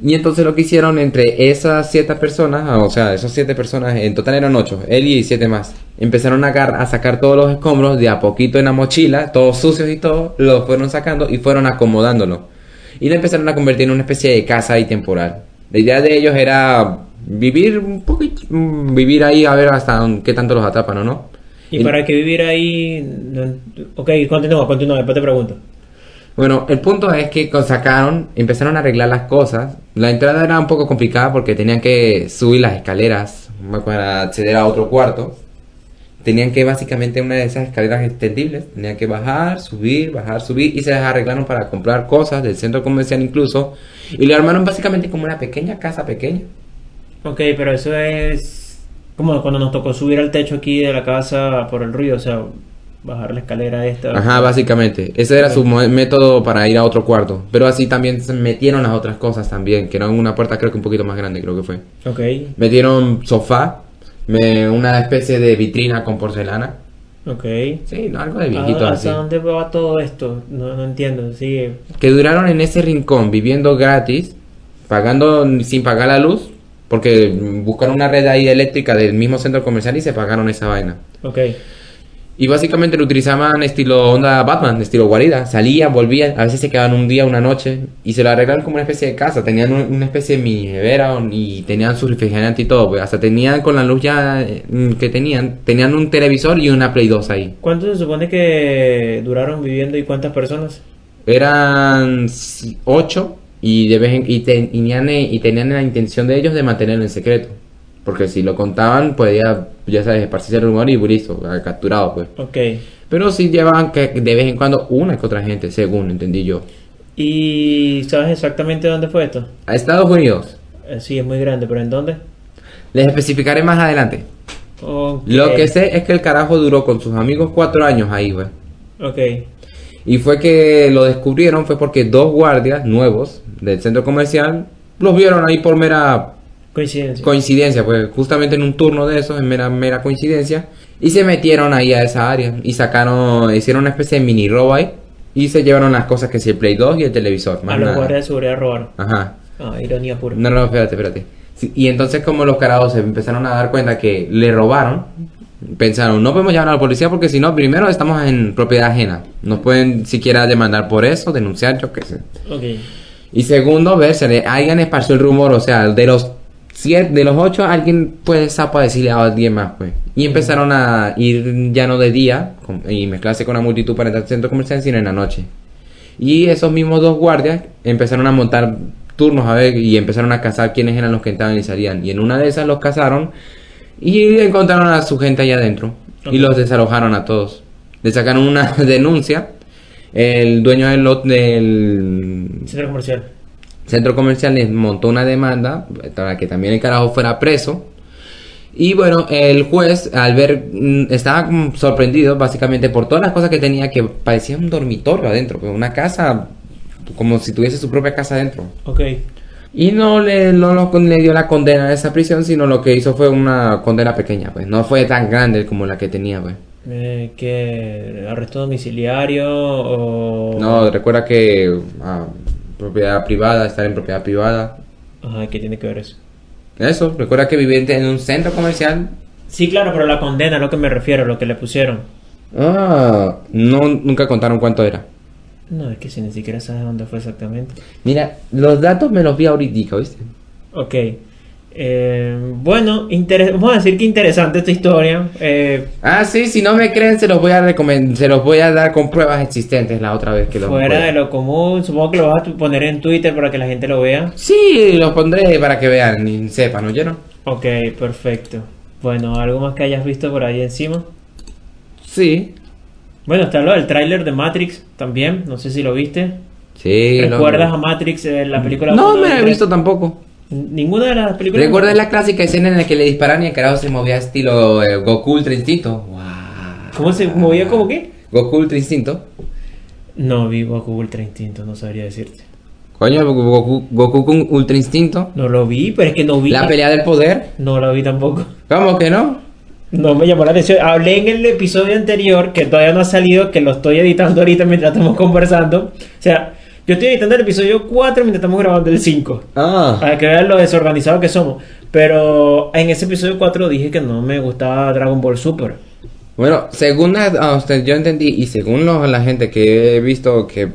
[SPEAKER 1] Y entonces lo que hicieron entre esas siete personas, ah, o sea, esas siete personas, en total eran ocho, él y siete más, empezaron a, a sacar todos los escombros de a poquito en la mochila, todos sucios y todo, los fueron sacando y fueron acomodándolo. Y lo empezaron a convertir en una especie de casa ahí temporal. La idea de ellos era vivir un poquito, mm, vivir ahí a ver hasta qué tanto los atrapan o no.
[SPEAKER 3] ¿Y para qué vivir ahí? Ok, continúa, continúa, después te pregunto.
[SPEAKER 1] Bueno, el punto es que sacaron, empezaron a arreglar las cosas. La entrada era un poco complicada porque tenían que subir las escaleras para acceder a otro cuarto. Tenían que básicamente una de esas escaleras extendibles, tenían que bajar, subir, bajar, subir y se las arreglaron para comprar cosas del centro comercial incluso. Y lo armaron básicamente como una pequeña casa pequeña.
[SPEAKER 3] Ok, pero eso es como cuando nos tocó subir al techo aquí de la casa por el ruido, o sea, bajar la escalera esta.
[SPEAKER 1] Ajá, básicamente. Ese era su método para ir a otro cuarto. Pero así también se metieron las otras cosas también, que eran una puerta creo que un poquito más grande, creo que fue.
[SPEAKER 3] Ok,
[SPEAKER 1] Metieron sofá, me- una especie de vitrina con porcelana.
[SPEAKER 3] ok.
[SPEAKER 1] Sí, no, algo de viejito
[SPEAKER 3] Ah,
[SPEAKER 1] así.
[SPEAKER 3] ¿Hasta dónde va todo esto? No, no entiendo, sigue.
[SPEAKER 1] Que duraron en ese rincón viviendo gratis, pagando sin pagar la luz, porque buscaron una red ahí eléctrica del mismo centro comercial y se pagaron esa vaina.
[SPEAKER 3] Ok,
[SPEAKER 1] Y básicamente lo utilizaban estilo onda Batman, estilo guarida. Salían, volvían, a veces se quedaban un día, una noche y se lo arreglaron como una especie de casa. Tenían un- una especie de mini nevera y tenían su refrigerante y todo. Pues hasta tenían con la luz ya eh, que tenían, tenían un televisor y una Play 2 ahí.
[SPEAKER 3] ¿cuánto se supone que duraron viviendo y cuántas personas?
[SPEAKER 1] Eran ocho y, de vez en- y, y tenían, y tenían la intención de ellos de mantenerlo en secreto. Porque si lo contaban, podía, ya sabes, esparcirse el rumor y listo, capturado pues.
[SPEAKER 3] Ok,
[SPEAKER 1] Pero sí llevaban que de vez en cuando una que otra gente, según entendí yo.
[SPEAKER 3] ¿y sabes exactamente dónde fue esto?
[SPEAKER 1] A Estados Unidos.
[SPEAKER 3] Eh, sí, es muy grande, pero ¿en dónde?
[SPEAKER 1] Les especificaré más adelante.
[SPEAKER 3] Ok,
[SPEAKER 1] Lo que sé es que el carajo duró con sus amigos cuatro años ahí, güey.
[SPEAKER 3] Ok,
[SPEAKER 1] Y fue que lo descubrieron, fue porque dos guardias nuevos del centro comercial los vieron ahí por mera
[SPEAKER 3] coincidencia.
[SPEAKER 1] coincidencia, pues justamente en un turno de esos, en mera, mera coincidencia, y se metieron ahí a esa área y sacaron, hicieron una especie de mini robo ahí y se llevaron las cosas que si el Play 2 y el televisor.
[SPEAKER 3] a los guardias de seguridad robaron.
[SPEAKER 1] Ajá.
[SPEAKER 3] Ah, ironía pura.
[SPEAKER 1] No, no, espérate, espérate. Sí, y entonces como los carajos se empezaron a dar cuenta que le robaron, pensaron, no podemos llamar a la policía porque si no, primero estamos en propiedad ajena. Nos pueden siquiera demandar por eso, denunciar, yo qué sé.
[SPEAKER 3] Ok,
[SPEAKER 1] Y segundo, ver si alguien esparció el rumor, o sea, de los siete, de los ocho, alguien puede sapo a decirle a alguien más, pues. Y empezaron a ir ya no de día con- y mezclarse con la multitud para entrar al centro comercial, sino en la noche. Y esos mismos dos guardias empezaron a montar turnos a ver y empezaron a cazar quiénes eran los que entraban y salían. Y en una de esas los cazaron y encontraron a su gente allá adentro y los desalojaron a todos. Le sacaron una denuncia. El dueño del, lot- del
[SPEAKER 3] centro comercial.
[SPEAKER 1] Centro comercial les montó una demanda para que también el carajo fuera preso. Y bueno, el juez al ver, mm, estaba sorprendido básicamente por todas las cosas que tenía que parecía un dormitorio adentro, pues, una casa como si tuviese su propia casa adentro.
[SPEAKER 3] Ok,
[SPEAKER 1] Y no le, no lo- le dio la condena a esa prisión, sino lo que hizo fue una condena pequeña, pues no fue tan grande como la que tenía, pues.
[SPEAKER 3] eh, ¿qué? ¿Arresto domiciliario o...?
[SPEAKER 1] No, recuerda que ah, propiedad privada, estar en propiedad privada,
[SPEAKER 3] Ajá, ¿qué tiene que ver eso?
[SPEAKER 1] Eso, recuerda que vivía en un centro comercial.
[SPEAKER 3] Sí, claro, pero la condena a lo que me refiero, lo que le pusieron.
[SPEAKER 1] Ah, no, nunca contaron cuánto era.
[SPEAKER 3] No, es que si ni siquiera sabes dónde fue exactamente.
[SPEAKER 1] Mira, los datos me los vi ahorita, ¿viste?
[SPEAKER 3] Ok. Eh, bueno, vamos a decir que interesante esta historia. Eh,
[SPEAKER 1] Ah, sí, si no me creen, se los voy a recomendar, se los voy a dar con pruebas existentes la otra vez que los
[SPEAKER 3] fuera de lo común, supongo que lo vas a poner en Twitter para que la gente lo vea.
[SPEAKER 1] Sí, los pondré para que vean y sepan, ¿oyeron?
[SPEAKER 3] Ok, perfecto. Bueno, ¿algo más que hayas visto por ahí encima?
[SPEAKER 1] Sí.
[SPEAKER 3] Bueno, está lo del tráiler de Matrix también, no sé si lo viste.
[SPEAKER 1] Sí. lo-
[SPEAKER 3] ¿Recuerdas a Matrix, eh, la película?
[SPEAKER 1] No me la he visto tampoco.
[SPEAKER 3] Ninguna de las películas.
[SPEAKER 1] ¿Recuerdas la clásica escena en la que le disparan y el carajo se movía estilo eh, Goku Ultra Instinto? Wow.
[SPEAKER 3] ¿Cómo se movía como qué?
[SPEAKER 1] Goku Ultra Instinto.
[SPEAKER 3] No vi Goku Ultra Instinto, no sabría decirte.
[SPEAKER 1] Coño, Goku, Goku con Ultra Instinto.
[SPEAKER 3] No lo vi, pero es que no vi.
[SPEAKER 1] La pelea del poder.
[SPEAKER 3] No lo vi tampoco.
[SPEAKER 1] ¿Cómo que no?
[SPEAKER 3] No me llamó la atención. Hablé en el episodio anterior, que todavía no ha salido, que lo estoy editando ahorita mientras estamos conversando. O sea, yo estoy editando el episodio 4 mientras estamos grabando el 5.
[SPEAKER 1] Ah.
[SPEAKER 3] Para que vean lo desorganizado que somos. Pero en ese episodio 4 dije que no me gustaba Dragon Ball Super.
[SPEAKER 1] Bueno, según a usted, yo entendí y según los- la gente que he visto que,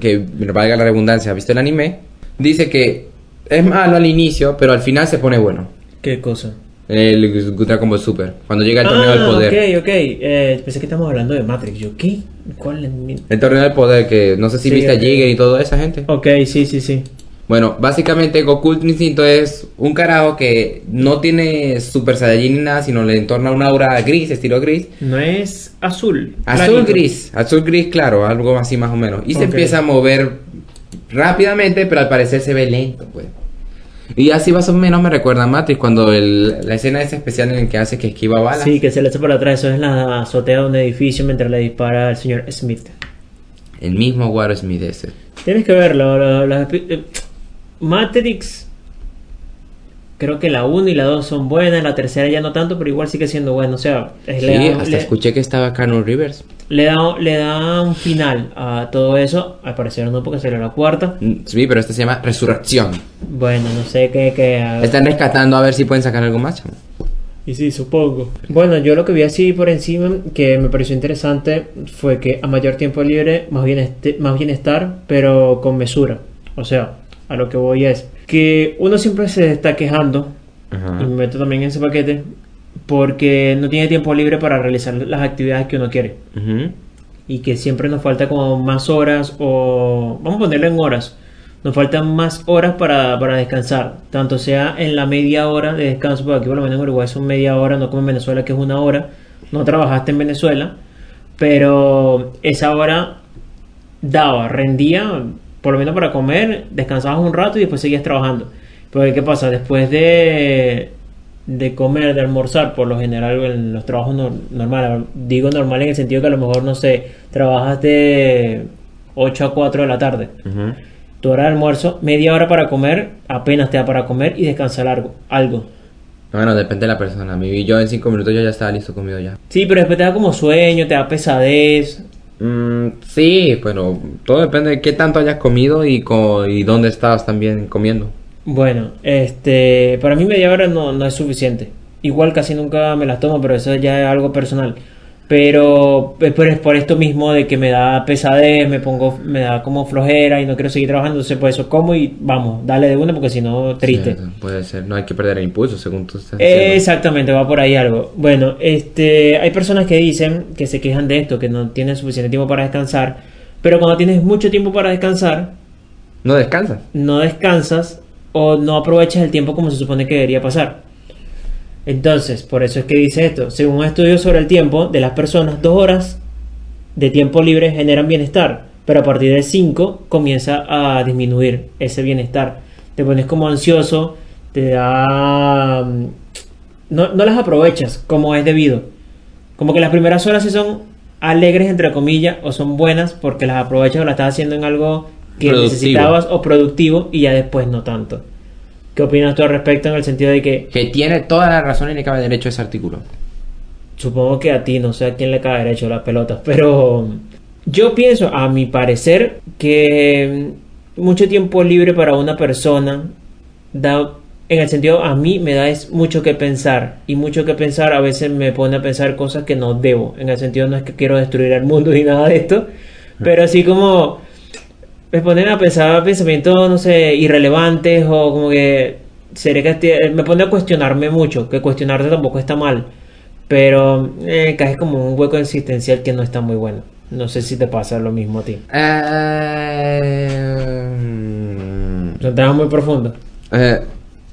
[SPEAKER 1] que valga la redundancia, ha visto el anime, dice que es malo al inicio, pero al final se pone bueno.
[SPEAKER 3] ¿Qué cosa?
[SPEAKER 1] El Dragon Ball Super, cuando llega el torneo del
[SPEAKER 3] ah,
[SPEAKER 1] poder.
[SPEAKER 3] ok, ok. Eh, pensé que estamos hablando de Matrix. Yo, ¿qué? ¿Cuál es mi-
[SPEAKER 1] El torneo del poder, que no sé si
[SPEAKER 3] Sí,
[SPEAKER 1] viste a Jigen y toda esa gente.
[SPEAKER 3] Ok, sí, sí, sí.
[SPEAKER 1] Bueno, básicamente Goku Ultra Instinto es un carajo que no tiene Super Saiyajin ni nada, sino le entorna una aura gris, estilo gris.
[SPEAKER 3] No es azul.
[SPEAKER 1] Azul
[SPEAKER 3] clarito.
[SPEAKER 1] gris, azul gris claro, algo así más o menos. Y se empieza a mover rápidamente, pero al parecer se ve lento, pues. Y así más o menos me recuerda a Matrix cuando el- la escena esa especial en la que hace que esquiva balas.
[SPEAKER 3] Sí, que se le echa para atrás. Eso es la azotea de un edificio mientras le dispara al señor Smith.
[SPEAKER 1] El mismo War Smith ese.
[SPEAKER 3] Tienes que verlo. lo- eh, Matrix. Creo que la 1 y la 2 son buenas. La tercera ya no tanto, pero igual sigue siendo buena. O sea, es-
[SPEAKER 1] Sí, hasta
[SPEAKER 3] le-
[SPEAKER 1] escuché que estaba Canon Rivers.
[SPEAKER 3] Le da, le da un final a todo eso. Al parecer no, porque salió la cuarta.
[SPEAKER 1] Mm, Sí, pero este se llama Resurrección.
[SPEAKER 3] Bueno, no sé qué. qué
[SPEAKER 1] Están rescatando a ver si pueden sacar algo más.
[SPEAKER 3] Y sí, supongo. Bueno, yo lo que vi así por encima que me pareció interesante fue que a mayor tiempo libre, más, bien este- más bienestar, pero con mesura. O sea, a lo que voy es que uno siempre se está quejando,
[SPEAKER 1] Ajá.
[SPEAKER 3] y me meto también en ese paquete, porque no tiene tiempo libre para realizar las actividades que uno quiere. Y que siempre nos falta como más horas o... Vamos a ponerlo en horas. Nos faltan más horas para, para descansar. Tanto sea en la media hora de descanso, porque aquí por lo menos en Uruguay son media hora, no como en Venezuela que es una hora. No trabajaste en Venezuela, pero esa hora daba, rendía, por lo menos para comer, descansabas un rato y después seguías trabajando. Pero ¿qué pasa? Después de, de comer, de almorzar, por lo general en los trabajos no- normales, digo normal en el sentido que a lo mejor, no sé, trabajas de 8 a 4 de la tarde. Tu hora de almuerzo, media hora para comer, apenas te da para comer y descansar algo. algo.
[SPEAKER 1] Bueno, depende de la persona. Mi yo en cinco minutos yo ya estaba listo comido ya.
[SPEAKER 3] Sí, pero después te da como sueño, te da pesadez.
[SPEAKER 1] Mm, sí, pero todo depende de qué tanto hayas comido y, co- y dónde estabas también comiendo.
[SPEAKER 3] Bueno, este, para mí media hora no, no es suficiente. Igual casi nunca me las tomo, pero eso ya es algo personal. Pero es por, es por esto mismo de que me da pesadez, me pongo, me da como flojera y no quiero seguir trabajando, entonces por eso como y vamos, dale de una porque si no, triste.
[SPEAKER 1] Sí, puede ser, no hay que perder el impulso según tú estás diciendo.
[SPEAKER 3] Exactamente, va por ahí algo. Bueno, este, hay personas que dicen que se quejan de esto, que no tienen suficiente tiempo para descansar, pero cuando tienes mucho tiempo para descansar,
[SPEAKER 1] No descansas.
[SPEAKER 3] no descansas o no aprovechas el tiempo como se supone que debería pasar. Entonces, por eso es que dice esto. Según un estudio sobre el tiempo de las personas, dos horas de tiempo libre generan bienestar, pero a partir de cinco comienza a disminuir ese bienestar. Te pones como ansioso, te da... mm, No, no las aprovechas como es debido. Como que las primeras horas sí son alegres, entre comillas, o son buenas porque las aprovechas o las estás haciendo en algo que
[SPEAKER 1] Productivo.
[SPEAKER 3] necesitabas o productivo y ya después no tanto. ¿Qué opinas tú al respecto en el sentido de que
[SPEAKER 1] Que tiene toda la razón y le cabe derecho a ese artículo.
[SPEAKER 3] supongo que a ti no sé a quién le cae derecho las pelotas, pero yo pienso, a mi parecer, que mucho tiempo libre para una persona da, en el sentido, a mí me da es mucho que pensar. Y mucho que pensar a veces me pone a pensar cosas que no debo. En el sentido, no es que quiero destruir el mundo ni nada de esto. Pero así como ponen a pensar pensamientos, no sé, irrelevantes o como que seré que me pone a cuestionarme mucho, que cuestionarte tampoco está mal, pero eh, caes como un hueco existencial que no está muy bueno. No sé si te pasa lo mismo a ti.
[SPEAKER 1] Eh,
[SPEAKER 3] Es un tema muy profundo.
[SPEAKER 1] Eh,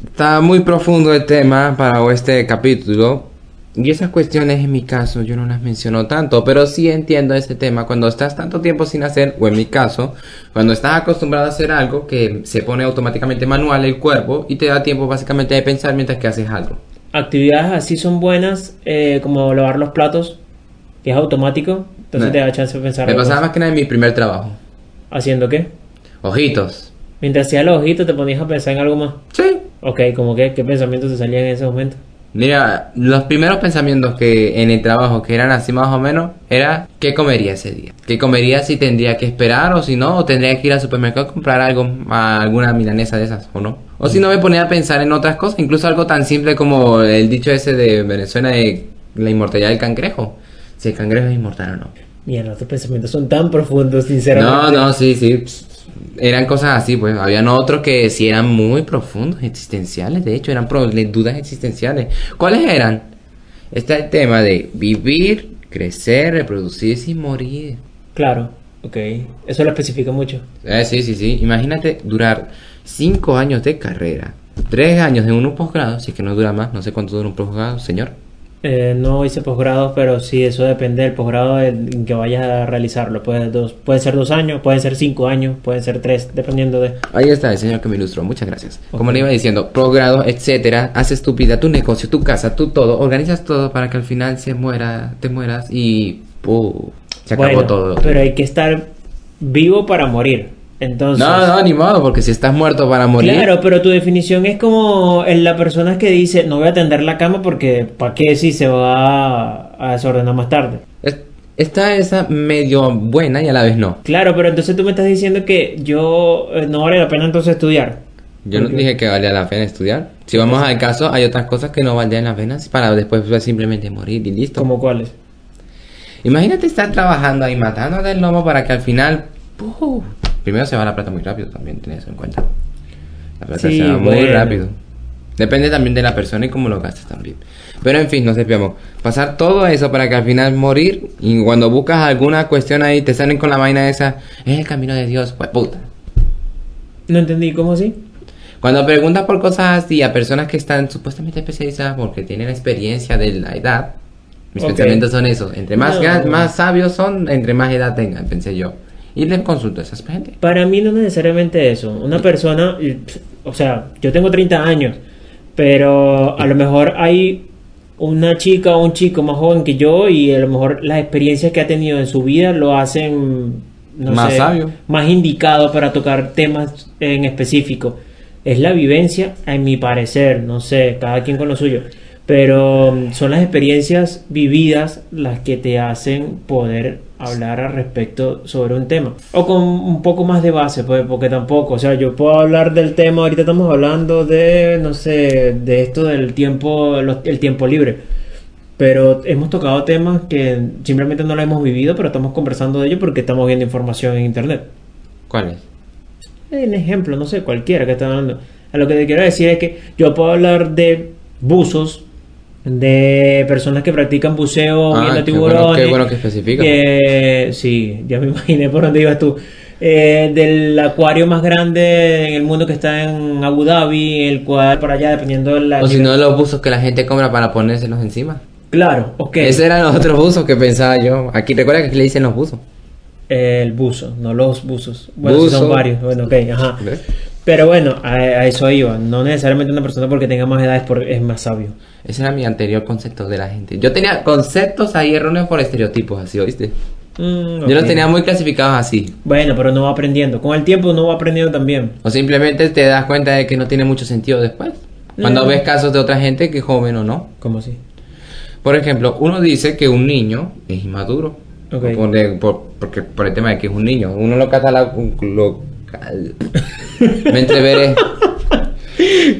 [SPEAKER 1] está muy profundo el tema para este capítulo. Y esas cuestiones en mi caso yo no las menciono tanto, pero sí entiendo ese tema cuando estás tanto tiempo sin hacer, o en mi caso, cuando estás acostumbrado a hacer algo que se pone automáticamente manual el cuerpo y te da tiempo básicamente de pensar mientras que haces algo.
[SPEAKER 3] Actividades así son buenas, eh, como lavar los platos, que es automático, entonces
[SPEAKER 1] No.
[SPEAKER 3] te da chance de pensar.
[SPEAKER 1] Me pasaba
[SPEAKER 3] más.
[SPEAKER 1] más que nada en mi primer trabajo.
[SPEAKER 3] ¿Haciendo qué?
[SPEAKER 1] Ojitos.
[SPEAKER 3] Mientras hacías los ojitos te ponías a pensar en algo más.
[SPEAKER 1] Sí.
[SPEAKER 3] Ok, como que, ¿qué pensamientos te salían en ese momento?
[SPEAKER 1] Mira, los primeros pensamientos que en el trabajo que eran así más o menos era ¿qué comería ese día? ¿Qué comería si tendría que esperar o si no? ¿O tendría que ir al supermercado a comprar algo, a alguna milanesa de esas o no? O si no me ponía a pensar en otras cosas, incluso algo tan simple como el dicho ese de Venezuela de la inmortalidad del cangrejo. Si el cangrejo es inmortal o no.
[SPEAKER 3] Mira, los pensamientos son tan profundos, sinceramente.
[SPEAKER 1] No, no, sí, sí. Eran cosas así, pues. Habían otros que sí eran muy profundos, existenciales. De hecho, eran dudas existenciales. ¿Cuáles eran? Está el tema de vivir, crecer, reproducirse y morir.
[SPEAKER 3] Claro, ok. Eso lo especifica mucho.
[SPEAKER 1] Eh, sí, sí, sí. Imagínate durar cinco años de carrera, tres años de un posgrado, si es que no dura más, no sé cuánto dura un posgrado, señor.
[SPEAKER 3] Eh, no hice posgrado, pero sí, eso depende del posgrado en que vayas a realizarlo. Puede, dos, puede ser dos años, pueden ser cinco años, pueden ser tres, dependiendo de...
[SPEAKER 1] Ahí está el señor que me ilustró, muchas gracias. Como le iba diciendo, posgrado, etcétera, haces tu vida, tu negocio, tu casa, tu todo, organizas todo para que al final se muera, te mueras y se acabó
[SPEAKER 3] Bueno,
[SPEAKER 1] todo.
[SPEAKER 3] Pero hay que estar vivo para morir. Entonces...
[SPEAKER 1] No, no, ni modo, porque si estás muerto para morir.
[SPEAKER 3] Claro, pero tu definición es como en la persona que dice, no voy a tender la cama porque ¿para qué si se va a, desordenar más tarde?
[SPEAKER 1] Es- Está esa medio buena y a la vez no.
[SPEAKER 3] Claro, pero entonces tú me estás diciendo que yo eh, no vale la pena entonces estudiar.
[SPEAKER 1] Yo no dije que valía la pena estudiar. Si vamos al caso, hay otras cosas que no valdrían la pena para después pues, simplemente morir y listo.
[SPEAKER 3] ¿Como cuáles?
[SPEAKER 1] Imagínate estar trabajando ahí matando del lomo para que al final. ¡puf! Primero se va la plata muy rápido también, tenés en cuenta. La plata
[SPEAKER 3] Sí,
[SPEAKER 1] se va muy rápido. Depende también de la persona y cómo lo gastes también. Pero en fin, nos desviamos. Pasar todo eso para que al final morir y cuando buscas alguna cuestión ahí te salen con la vaina esa. Es el camino de Dios, pues puta.
[SPEAKER 3] No entendí, ¿cómo así?
[SPEAKER 1] Cuando preguntas por cosas así a personas que están supuestamente especializadas porque tienen experiencia de la edad, mis
[SPEAKER 3] Ok.
[SPEAKER 1] pensamientos son esos. Entre más,
[SPEAKER 3] No.
[SPEAKER 1] más sabios son, entre más edad tengan, pensé yo. Y les consulto a esas gente.
[SPEAKER 3] Para mí no necesariamente eso. Una persona, o sea, yo tengo 30 años, pero a lo mejor hay una chica o un chico más joven que yo y a lo mejor las experiencias que ha tenido en su vida lo hacen no
[SPEAKER 1] Más
[SPEAKER 3] sé,
[SPEAKER 1] sabio.
[SPEAKER 3] más indicado para tocar temas en específico. Es la vivencia, en mi parecer, no sé, cada quien con lo suyo. Pero son las experiencias vividas las que te hacen poder hablar al respecto sobre un tema. O con un poco más de base, pues, porque tampoco, o sea, yo puedo hablar del tema, ahorita estamos hablando de, no sé, de esto del tiempo, los- el tiempo libre. Pero hemos tocado temas que simplemente no lo hemos vivido, pero estamos conversando de ello porque estamos viendo información en internet.
[SPEAKER 1] ¿Cuál es?
[SPEAKER 3] Un ejemplo, no sé, cualquiera que esté hablando. A lo que te quiero decir es que yo puedo hablar de buzos, de personas que practican buceo
[SPEAKER 1] Ah,
[SPEAKER 3] viendo
[SPEAKER 1] bueno-
[SPEAKER 3] tiburones.
[SPEAKER 1] qué bueno que especifica.
[SPEAKER 3] sí, ya me imaginé por dónde ibas tú. Eh, del acuario más grande en el mundo que está en Abu Dhabi, el cual por allá, dependiendo de la.
[SPEAKER 1] O si no, los buzos que la gente compra para ponérselos encima.
[SPEAKER 3] Claro, ok.
[SPEAKER 1] Esos eran los otros buzos que pensaba yo. Aquí recuerda que aquí le dicen los buzos.
[SPEAKER 3] El buzo, no los buzos. Bueno,
[SPEAKER 1] Buzo.
[SPEAKER 3] son varios. Bueno, ok, ajá.
[SPEAKER 1] ¿Ves?
[SPEAKER 3] Pero bueno, a, a eso iba. No necesariamente una persona porque tenga más edad es, por- es más sabio.
[SPEAKER 1] Ese era mi anterior concepto de la gente. Yo tenía conceptos ahí erróneos por estereotipos, así, ¿oíste?
[SPEAKER 3] Mm,
[SPEAKER 1] Yo los tenía muy clasificados así.
[SPEAKER 3] Bueno, pero no va aprendiendo. Con el tiempo no va aprendiendo también.
[SPEAKER 1] O simplemente te das cuenta de que no tiene mucho sentido después. Cuando
[SPEAKER 3] Mm.
[SPEAKER 1] ves casos de otra gente que es joven o no.
[SPEAKER 3] ¿Cómo así?
[SPEAKER 1] Por ejemplo, uno dice que un niño es inmaduro.
[SPEAKER 3] Ok.
[SPEAKER 1] Por, por- porque, por el tema de que es un niño. Uno lo cataloga... Lo, me entreveré.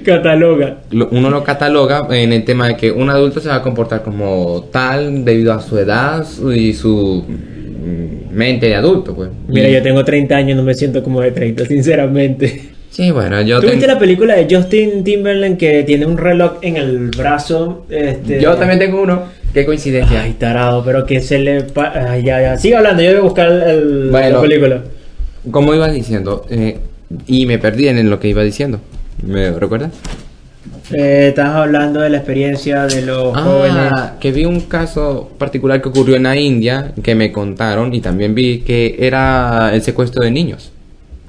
[SPEAKER 3] Cataloga.
[SPEAKER 1] lo- uno lo cataloga en el tema de que un adulto se va a comportar como tal debido a su edad y su mm, mente de adulto, pues.
[SPEAKER 3] Mira, yo tengo 30 años, no me siento como de 30, sinceramente.
[SPEAKER 1] Sí, bueno, yo,
[SPEAKER 3] ¿Tú
[SPEAKER 1] ten-
[SPEAKER 3] viste la película de Justin Timberlake que tiene un reloj en el brazo? Este...
[SPEAKER 1] yo también tengo uno. Qué coincidencia.
[SPEAKER 3] Ay, tarado, pero que se le... pa- Ay, ya, ya. Sigue hablando, yo voy a buscar el-
[SPEAKER 1] Bueno.
[SPEAKER 3] la película.
[SPEAKER 1] Como ibas diciendo, eh, y me perdí en lo que iba diciendo. ¿Me recuerdas?
[SPEAKER 3] Eh, estás hablando de la experiencia de los jóvenes.
[SPEAKER 1] Ah, que vi un caso particular que ocurrió en la India que me contaron y también vi que era el secuestro de niños.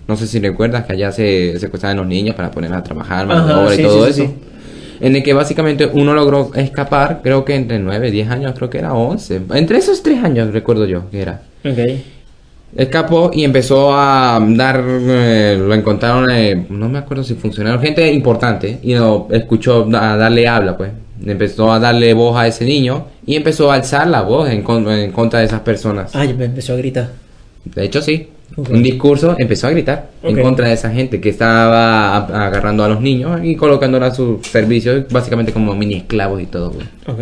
[SPEAKER 1] No sé si recuerdas que allá se secuestraban los niños para ponerlos a trabajar, mano
[SPEAKER 3] sí,
[SPEAKER 1] y todo
[SPEAKER 3] sí, sí,
[SPEAKER 1] eso. En el que básicamente uno logró escapar, creo que entre 9, 10 años, creo que era 11. Entre esos 3 años recuerdo yo que era.
[SPEAKER 3] Ok.
[SPEAKER 1] Escapó y empezó a dar, eh, lo encontraron, eh, no me acuerdo si funcionaron, gente importante, y lo escuchó a darle habla, pues. Empezó a darle voz a ese niño y empezó a alzar la voz en, con- en contra de esas personas.
[SPEAKER 3] Me empezó a gritar.
[SPEAKER 1] De hecho, sí. Un discurso empezó a gritar en contra de esa gente que estaba agarrando a los niños y colocándolos a su servicio, básicamente como mini esclavos y todo, pues.
[SPEAKER 3] Ok.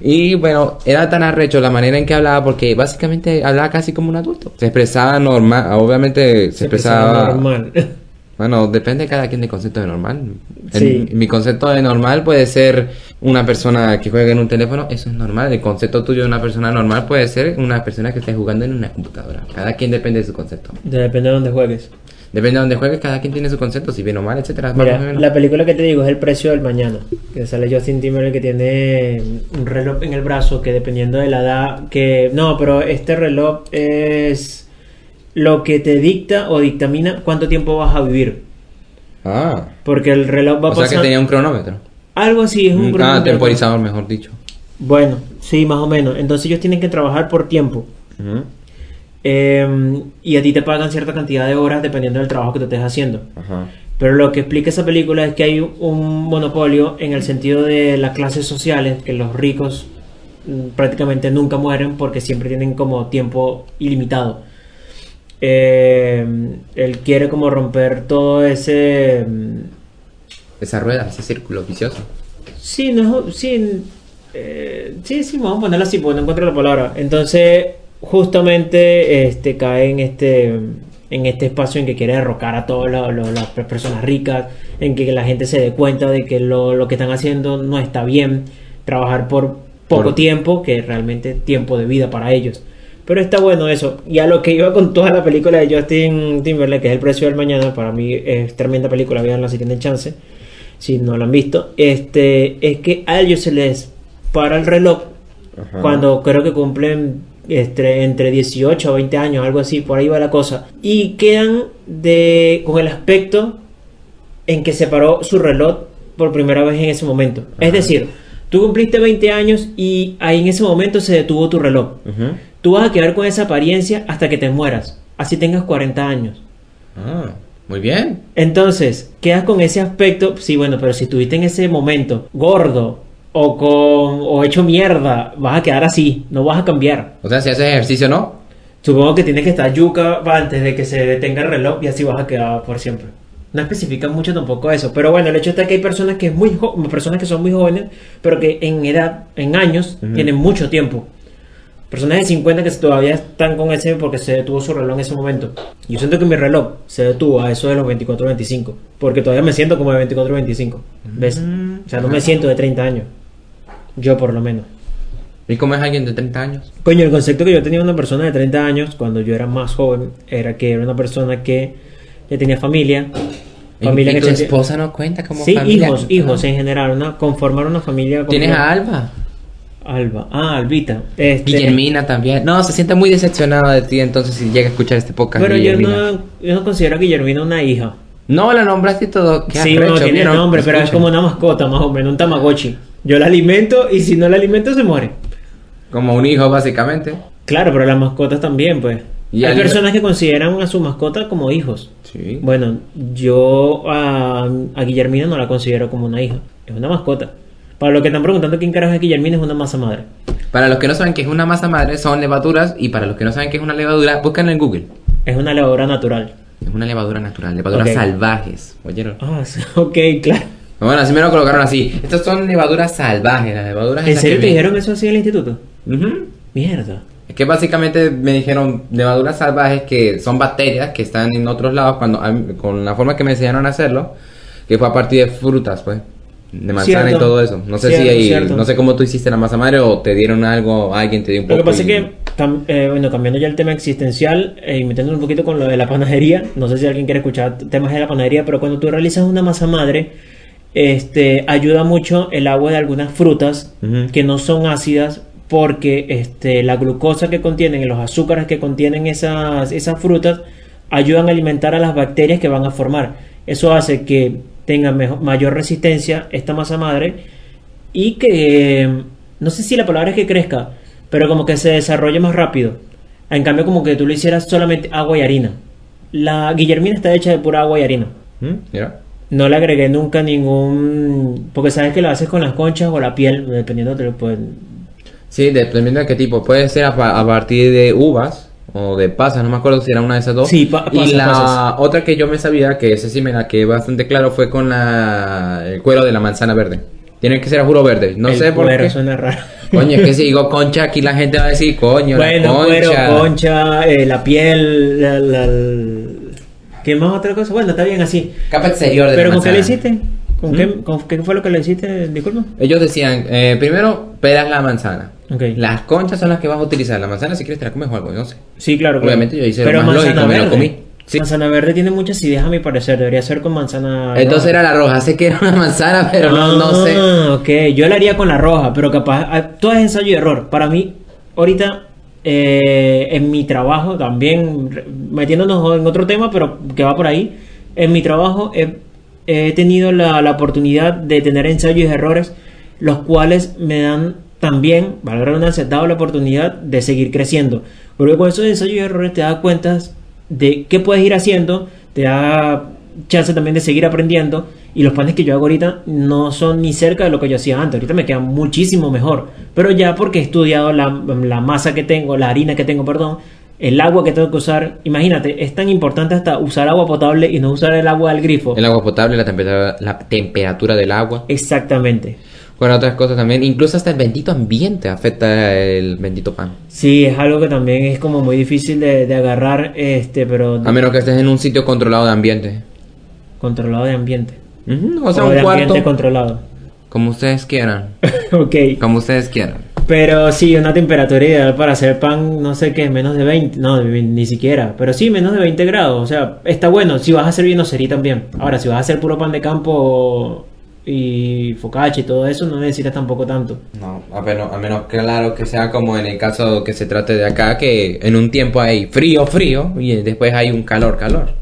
[SPEAKER 1] Y bueno, era tan arrecho la manera en que hablaba porque básicamente hablaba casi como un adulto. Se expresaba normal, obviamente se, expresaba...
[SPEAKER 3] normal.
[SPEAKER 1] Bueno, depende de cada quien del concepto de normal.
[SPEAKER 3] Sí.
[SPEAKER 1] El- mi concepto de normal puede ser una persona que juegue en un teléfono, eso es normal. El concepto tuyo de una persona normal puede ser una persona que esté jugando en una computadora. Cada quien depende de su concepto.
[SPEAKER 3] Depende de dónde juegues.
[SPEAKER 1] Depende de donde juegues, cada quien tiene su concepto, si bien o mal, etcétera.
[SPEAKER 3] Mira, la película que te digo es El precio del mañana. Que sale Justin Timberlake que tiene un reloj en el brazo que dependiendo de la edad que... No, pero este reloj es lo que te dicta o dictamina cuánto tiempo vas a vivir.
[SPEAKER 1] Ah,
[SPEAKER 3] Porque el reloj va a
[SPEAKER 1] o sea
[SPEAKER 3] pasar...
[SPEAKER 1] que tenía un cronómetro.
[SPEAKER 3] Algo así, es un
[SPEAKER 1] ah,
[SPEAKER 3] cronómetro.
[SPEAKER 1] temporizador, mejor dicho.
[SPEAKER 3] Bueno, sí, más o menos. Entonces ellos tienen que trabajar por tiempo.
[SPEAKER 1] Ujú.
[SPEAKER 3] Eh, y a ti te pagan cierta cantidad de horas dependiendo del trabajo que tú estés haciendo.
[SPEAKER 1] Ajá.
[SPEAKER 3] Pero lo que explica esa película es que hay un monopolio en el sentido de las clases sociales, que los ricos mm, prácticamente nunca mueren porque siempre tienen como tiempo ilimitado. Eh, él quiere como romper todo ese... mm,
[SPEAKER 1] Esa rueda, ese círculo vicioso.
[SPEAKER 3] Sí, no, sí, eh, sí, sí, vamos a ponerlo así porque no encuentro la palabra. Entonces, justamente, este, cae en este, en este espacio en que quiere derrocar a todas la- las personas ricas, en que la gente se dé cuenta de que lo, lo que están haciendo no está bien, trabajar por poco
[SPEAKER 1] Por-
[SPEAKER 3] tiempo, que realmente tiempo de vida para ellos. Pero está bueno eso. Y a lo que iba con toda la película de Justin Timberlake, que es El precio del mañana, para mí es tremenda película, veanla si tienen chance si no lo han visto, este, es que a ellos se les para el reloj
[SPEAKER 1] Ajá.
[SPEAKER 3] cuando creo que cumplen este, entre 18 o 20 años, algo así, por ahí va la cosa, y quedan de, con el aspecto en que se paró su reloj por primera vez en ese momento. Es decir, tú cumpliste 20 años y ahí en ese momento se detuvo tu reloj. Tú vas a quedar con esa apariencia hasta que te mueras, así tengas 40 años.
[SPEAKER 1] Ah, muy bien.
[SPEAKER 3] Entonces, quedas con ese aspecto, sí, bueno, pero si estuviste en ese momento gordo o con o hecho mierda, vas a quedar así, no vas a cambiar.
[SPEAKER 1] O sea, si haces ejercicio, ¿no?
[SPEAKER 3] Supongo que tienes que estar yuca antes de que se detenga el reloj y así vas a quedar por siempre. No especifican mucho tampoco eso, pero bueno, el hecho está que hay personas que es muy personas que son muy jóvenes, pero que en edad, en años, tienen mucho tiempo. Personas de 50 que todavía están con ese porque se detuvo su reloj en ese momento. Yo siento que mi reloj se detuvo a eso de los 24-25. Porque todavía me siento como de 24-25. ¿Ves?
[SPEAKER 1] Mm.
[SPEAKER 3] O sea, no me siento de 30 años. Yo por lo menos.
[SPEAKER 1] ¿Y cómo es alguien de 30 años?
[SPEAKER 3] Coño, el concepto que yo tenía de una persona de 30 años cuando yo era más joven era que era una persona que ya tenía familia. Familia
[SPEAKER 1] ¿Y
[SPEAKER 3] que
[SPEAKER 1] tu esposa no cuenta como
[SPEAKER 3] Sí,
[SPEAKER 1] familia?
[SPEAKER 3] hijos, hijos en general. Una, conformar una familia.
[SPEAKER 1] ¿Tienes a Alba?
[SPEAKER 3] Alba. Ah, Albita. Este,
[SPEAKER 1] Guillermina también. No, se siente muy decepcionada de ti entonces si llega a escuchar este podcast.
[SPEAKER 3] Pero yo no, yo no considero a Guillermina una hija.
[SPEAKER 1] No, la nombraste todo.
[SPEAKER 3] Sí, no tiene nombre, pero es como una mascota, más o menos, un tamagotchi. Yo la alimento y si no la alimento se muere.
[SPEAKER 1] Como un hijo, básicamente.
[SPEAKER 3] Claro, pero las mascotas también, pues.
[SPEAKER 1] Y
[SPEAKER 3] Hay personas que consideran a su mascota como hijos.
[SPEAKER 1] Sí.
[SPEAKER 3] Bueno, yo a, a Guillermina no la considero como una hija, es una mascota. Para los que están preguntando quién carajo es Guillermina, es una masa madre.
[SPEAKER 1] Para los que no saben qué es una masa madre, son levaduras. Y para los que no saben qué es una levadura, búscanlo en Google.
[SPEAKER 3] Es una levadura natural.
[SPEAKER 1] Es una levadura natural, levaduras
[SPEAKER 3] Ok.
[SPEAKER 1] salvajes. ¿Oyeron?
[SPEAKER 3] Ah, ok, claro.
[SPEAKER 1] Bueno, así me lo colocaron así. Estas son levaduras salvajes, las levaduras
[SPEAKER 3] ¿En serio te dijeron eso así en el instituto?
[SPEAKER 1] Ujú.
[SPEAKER 3] Mierda.
[SPEAKER 1] Es que básicamente me dijeron levaduras salvajes que son bacterias que están en otros lados cuando con la forma que me enseñaron a hacerlo, que fue a partir de frutas, pues, de manzana
[SPEAKER 3] Cierto.
[SPEAKER 1] y todo eso. No sé
[SPEAKER 3] Cierto,
[SPEAKER 1] si
[SPEAKER 3] cierto.
[SPEAKER 1] no sé cómo tú hiciste la masa madre o te dieron algo, alguien te dio un
[SPEAKER 3] Lo
[SPEAKER 1] poco.
[SPEAKER 3] que pasa es que, cam- eh, bueno, cambiando ya el tema existencial eh, y metiéndonos un poquito con lo de la panadería, no sé si alguien quiere escuchar temas de la panadería, pero cuando tú realizas una masa madre, este, ayuda mucho el agua de algunas frutas que no son ácidas porque este, la glucosa que contienen y los azúcares que contienen esas, esas frutas ayudan a alimentar a las bacterias que van a formar. Eso hace que tenga mayor resistencia esta masa madre y que no sé si la palabra es que crezca, pero como que se desarrolle más rápido. En cambio, como que tú lo hicieras solamente agua y harina. La guillermina está hecha de pura agua y harina.
[SPEAKER 1] ¿Mm?
[SPEAKER 3] No le agregué nunca ningún. Porque sabes que lo haces con las conchas o la piel, dependiendo de. Pues...
[SPEAKER 1] Sí, dependiendo de qué tipo. Puede ser a, a partir de uvas o de pasas, no me acuerdo si era una de esas dos.
[SPEAKER 3] Sí, pa-
[SPEAKER 1] y
[SPEAKER 3] pasas,
[SPEAKER 1] la
[SPEAKER 3] pasas.
[SPEAKER 1] otra que yo me sabía, que ese sí me la quedé bastante claro, fue con la, el cuero de la manzana verde. Tiene que ser a juro verde. No
[SPEAKER 3] el
[SPEAKER 1] sé por
[SPEAKER 3] cuero
[SPEAKER 1] qué.
[SPEAKER 3] suena raro.
[SPEAKER 1] Coño, es que si digo concha, aquí la gente va a decir, coño,
[SPEAKER 3] bueno,
[SPEAKER 1] la
[SPEAKER 3] cuero,
[SPEAKER 1] concha.
[SPEAKER 3] concha, eh, la piel, la, la- ¿Qué más otra cosa? Bueno, está bien así.
[SPEAKER 1] Capa exterior de
[SPEAKER 3] ¿Pero
[SPEAKER 1] la
[SPEAKER 3] con qué le hiciste? ¿Con,
[SPEAKER 1] ¿Mm?
[SPEAKER 3] qué, con qué fue lo que le hiciste? Disculpa.
[SPEAKER 1] Ellos decían, eh, primero, pelas la manzana.
[SPEAKER 3] Ok.
[SPEAKER 1] Las conchas son las que vas a utilizar. La manzana, si quieres, te la comes o algo, no sé.
[SPEAKER 3] Sí, claro. claro.
[SPEAKER 1] Obviamente yo hice lo
[SPEAKER 3] Pero
[SPEAKER 1] más
[SPEAKER 3] manzana
[SPEAKER 1] lógico, me lo comí. Sí.
[SPEAKER 3] Manzana verde tiene muchas ideas a mi parecer. Debería ser con manzana.
[SPEAKER 1] Entonces
[SPEAKER 3] roja.
[SPEAKER 1] era la roja. Sé que era una manzana, pero no, no sé.
[SPEAKER 3] Ah, ok. Yo la haría con la roja, pero capaz. ah, Todo es ensayo y error. Para mí, ahorita, eh, en mi trabajo, también metiéndonos en otro tema, pero que va por ahí. En mi trabajo he, he tenido la, la oportunidad de tener ensayos y errores, los cuales me dan también, valga la redundancia, dado la oportunidad de seguir creciendo. Porque con esos ensayos y errores te das cuenta de qué puedes ir haciendo, te da chance también de seguir aprendiendo y los panes que yo hago ahorita no son ni cerca de lo que yo hacía antes, ahorita me quedan muchísimo mejor, pero ya porque he estudiado la, la masa que tengo, la harina que tengo, perdón, el agua que tengo que usar, imagínate, es tan importante hasta usar agua potable y no usar el agua del grifo.
[SPEAKER 1] El agua potable, la temperatura, la temperatura del agua.
[SPEAKER 3] Exactamente.
[SPEAKER 1] Bueno, otras cosas también. Incluso hasta el bendito ambiente afecta el bendito pan.
[SPEAKER 3] Sí, es algo que también es como muy difícil de, de agarrar, este, pero
[SPEAKER 1] A menos que estés en un sitio controlado de ambiente.
[SPEAKER 3] controlado de ambiente.
[SPEAKER 1] O sea,
[SPEAKER 3] O
[SPEAKER 1] un
[SPEAKER 3] de
[SPEAKER 1] cuarto.
[SPEAKER 3] ambiente controlado.
[SPEAKER 1] Como ustedes quieran.
[SPEAKER 3] ok.
[SPEAKER 1] Como ustedes quieran.
[SPEAKER 3] Pero sí, una temperatura ideal para hacer pan, no sé qué, menos de 20, no, ni siquiera, pero sí, menos de 20 grados, o sea, está bueno, si vas a hacer vinocerí también. Ahora, si vas a hacer puro pan de campo y focaccia y todo eso, no necesitas tampoco tanto.
[SPEAKER 1] No, a menos, a menos claro que sea como en el caso que se trate de acá, que en un tiempo hay frío, frío, y después hay un calor, calor.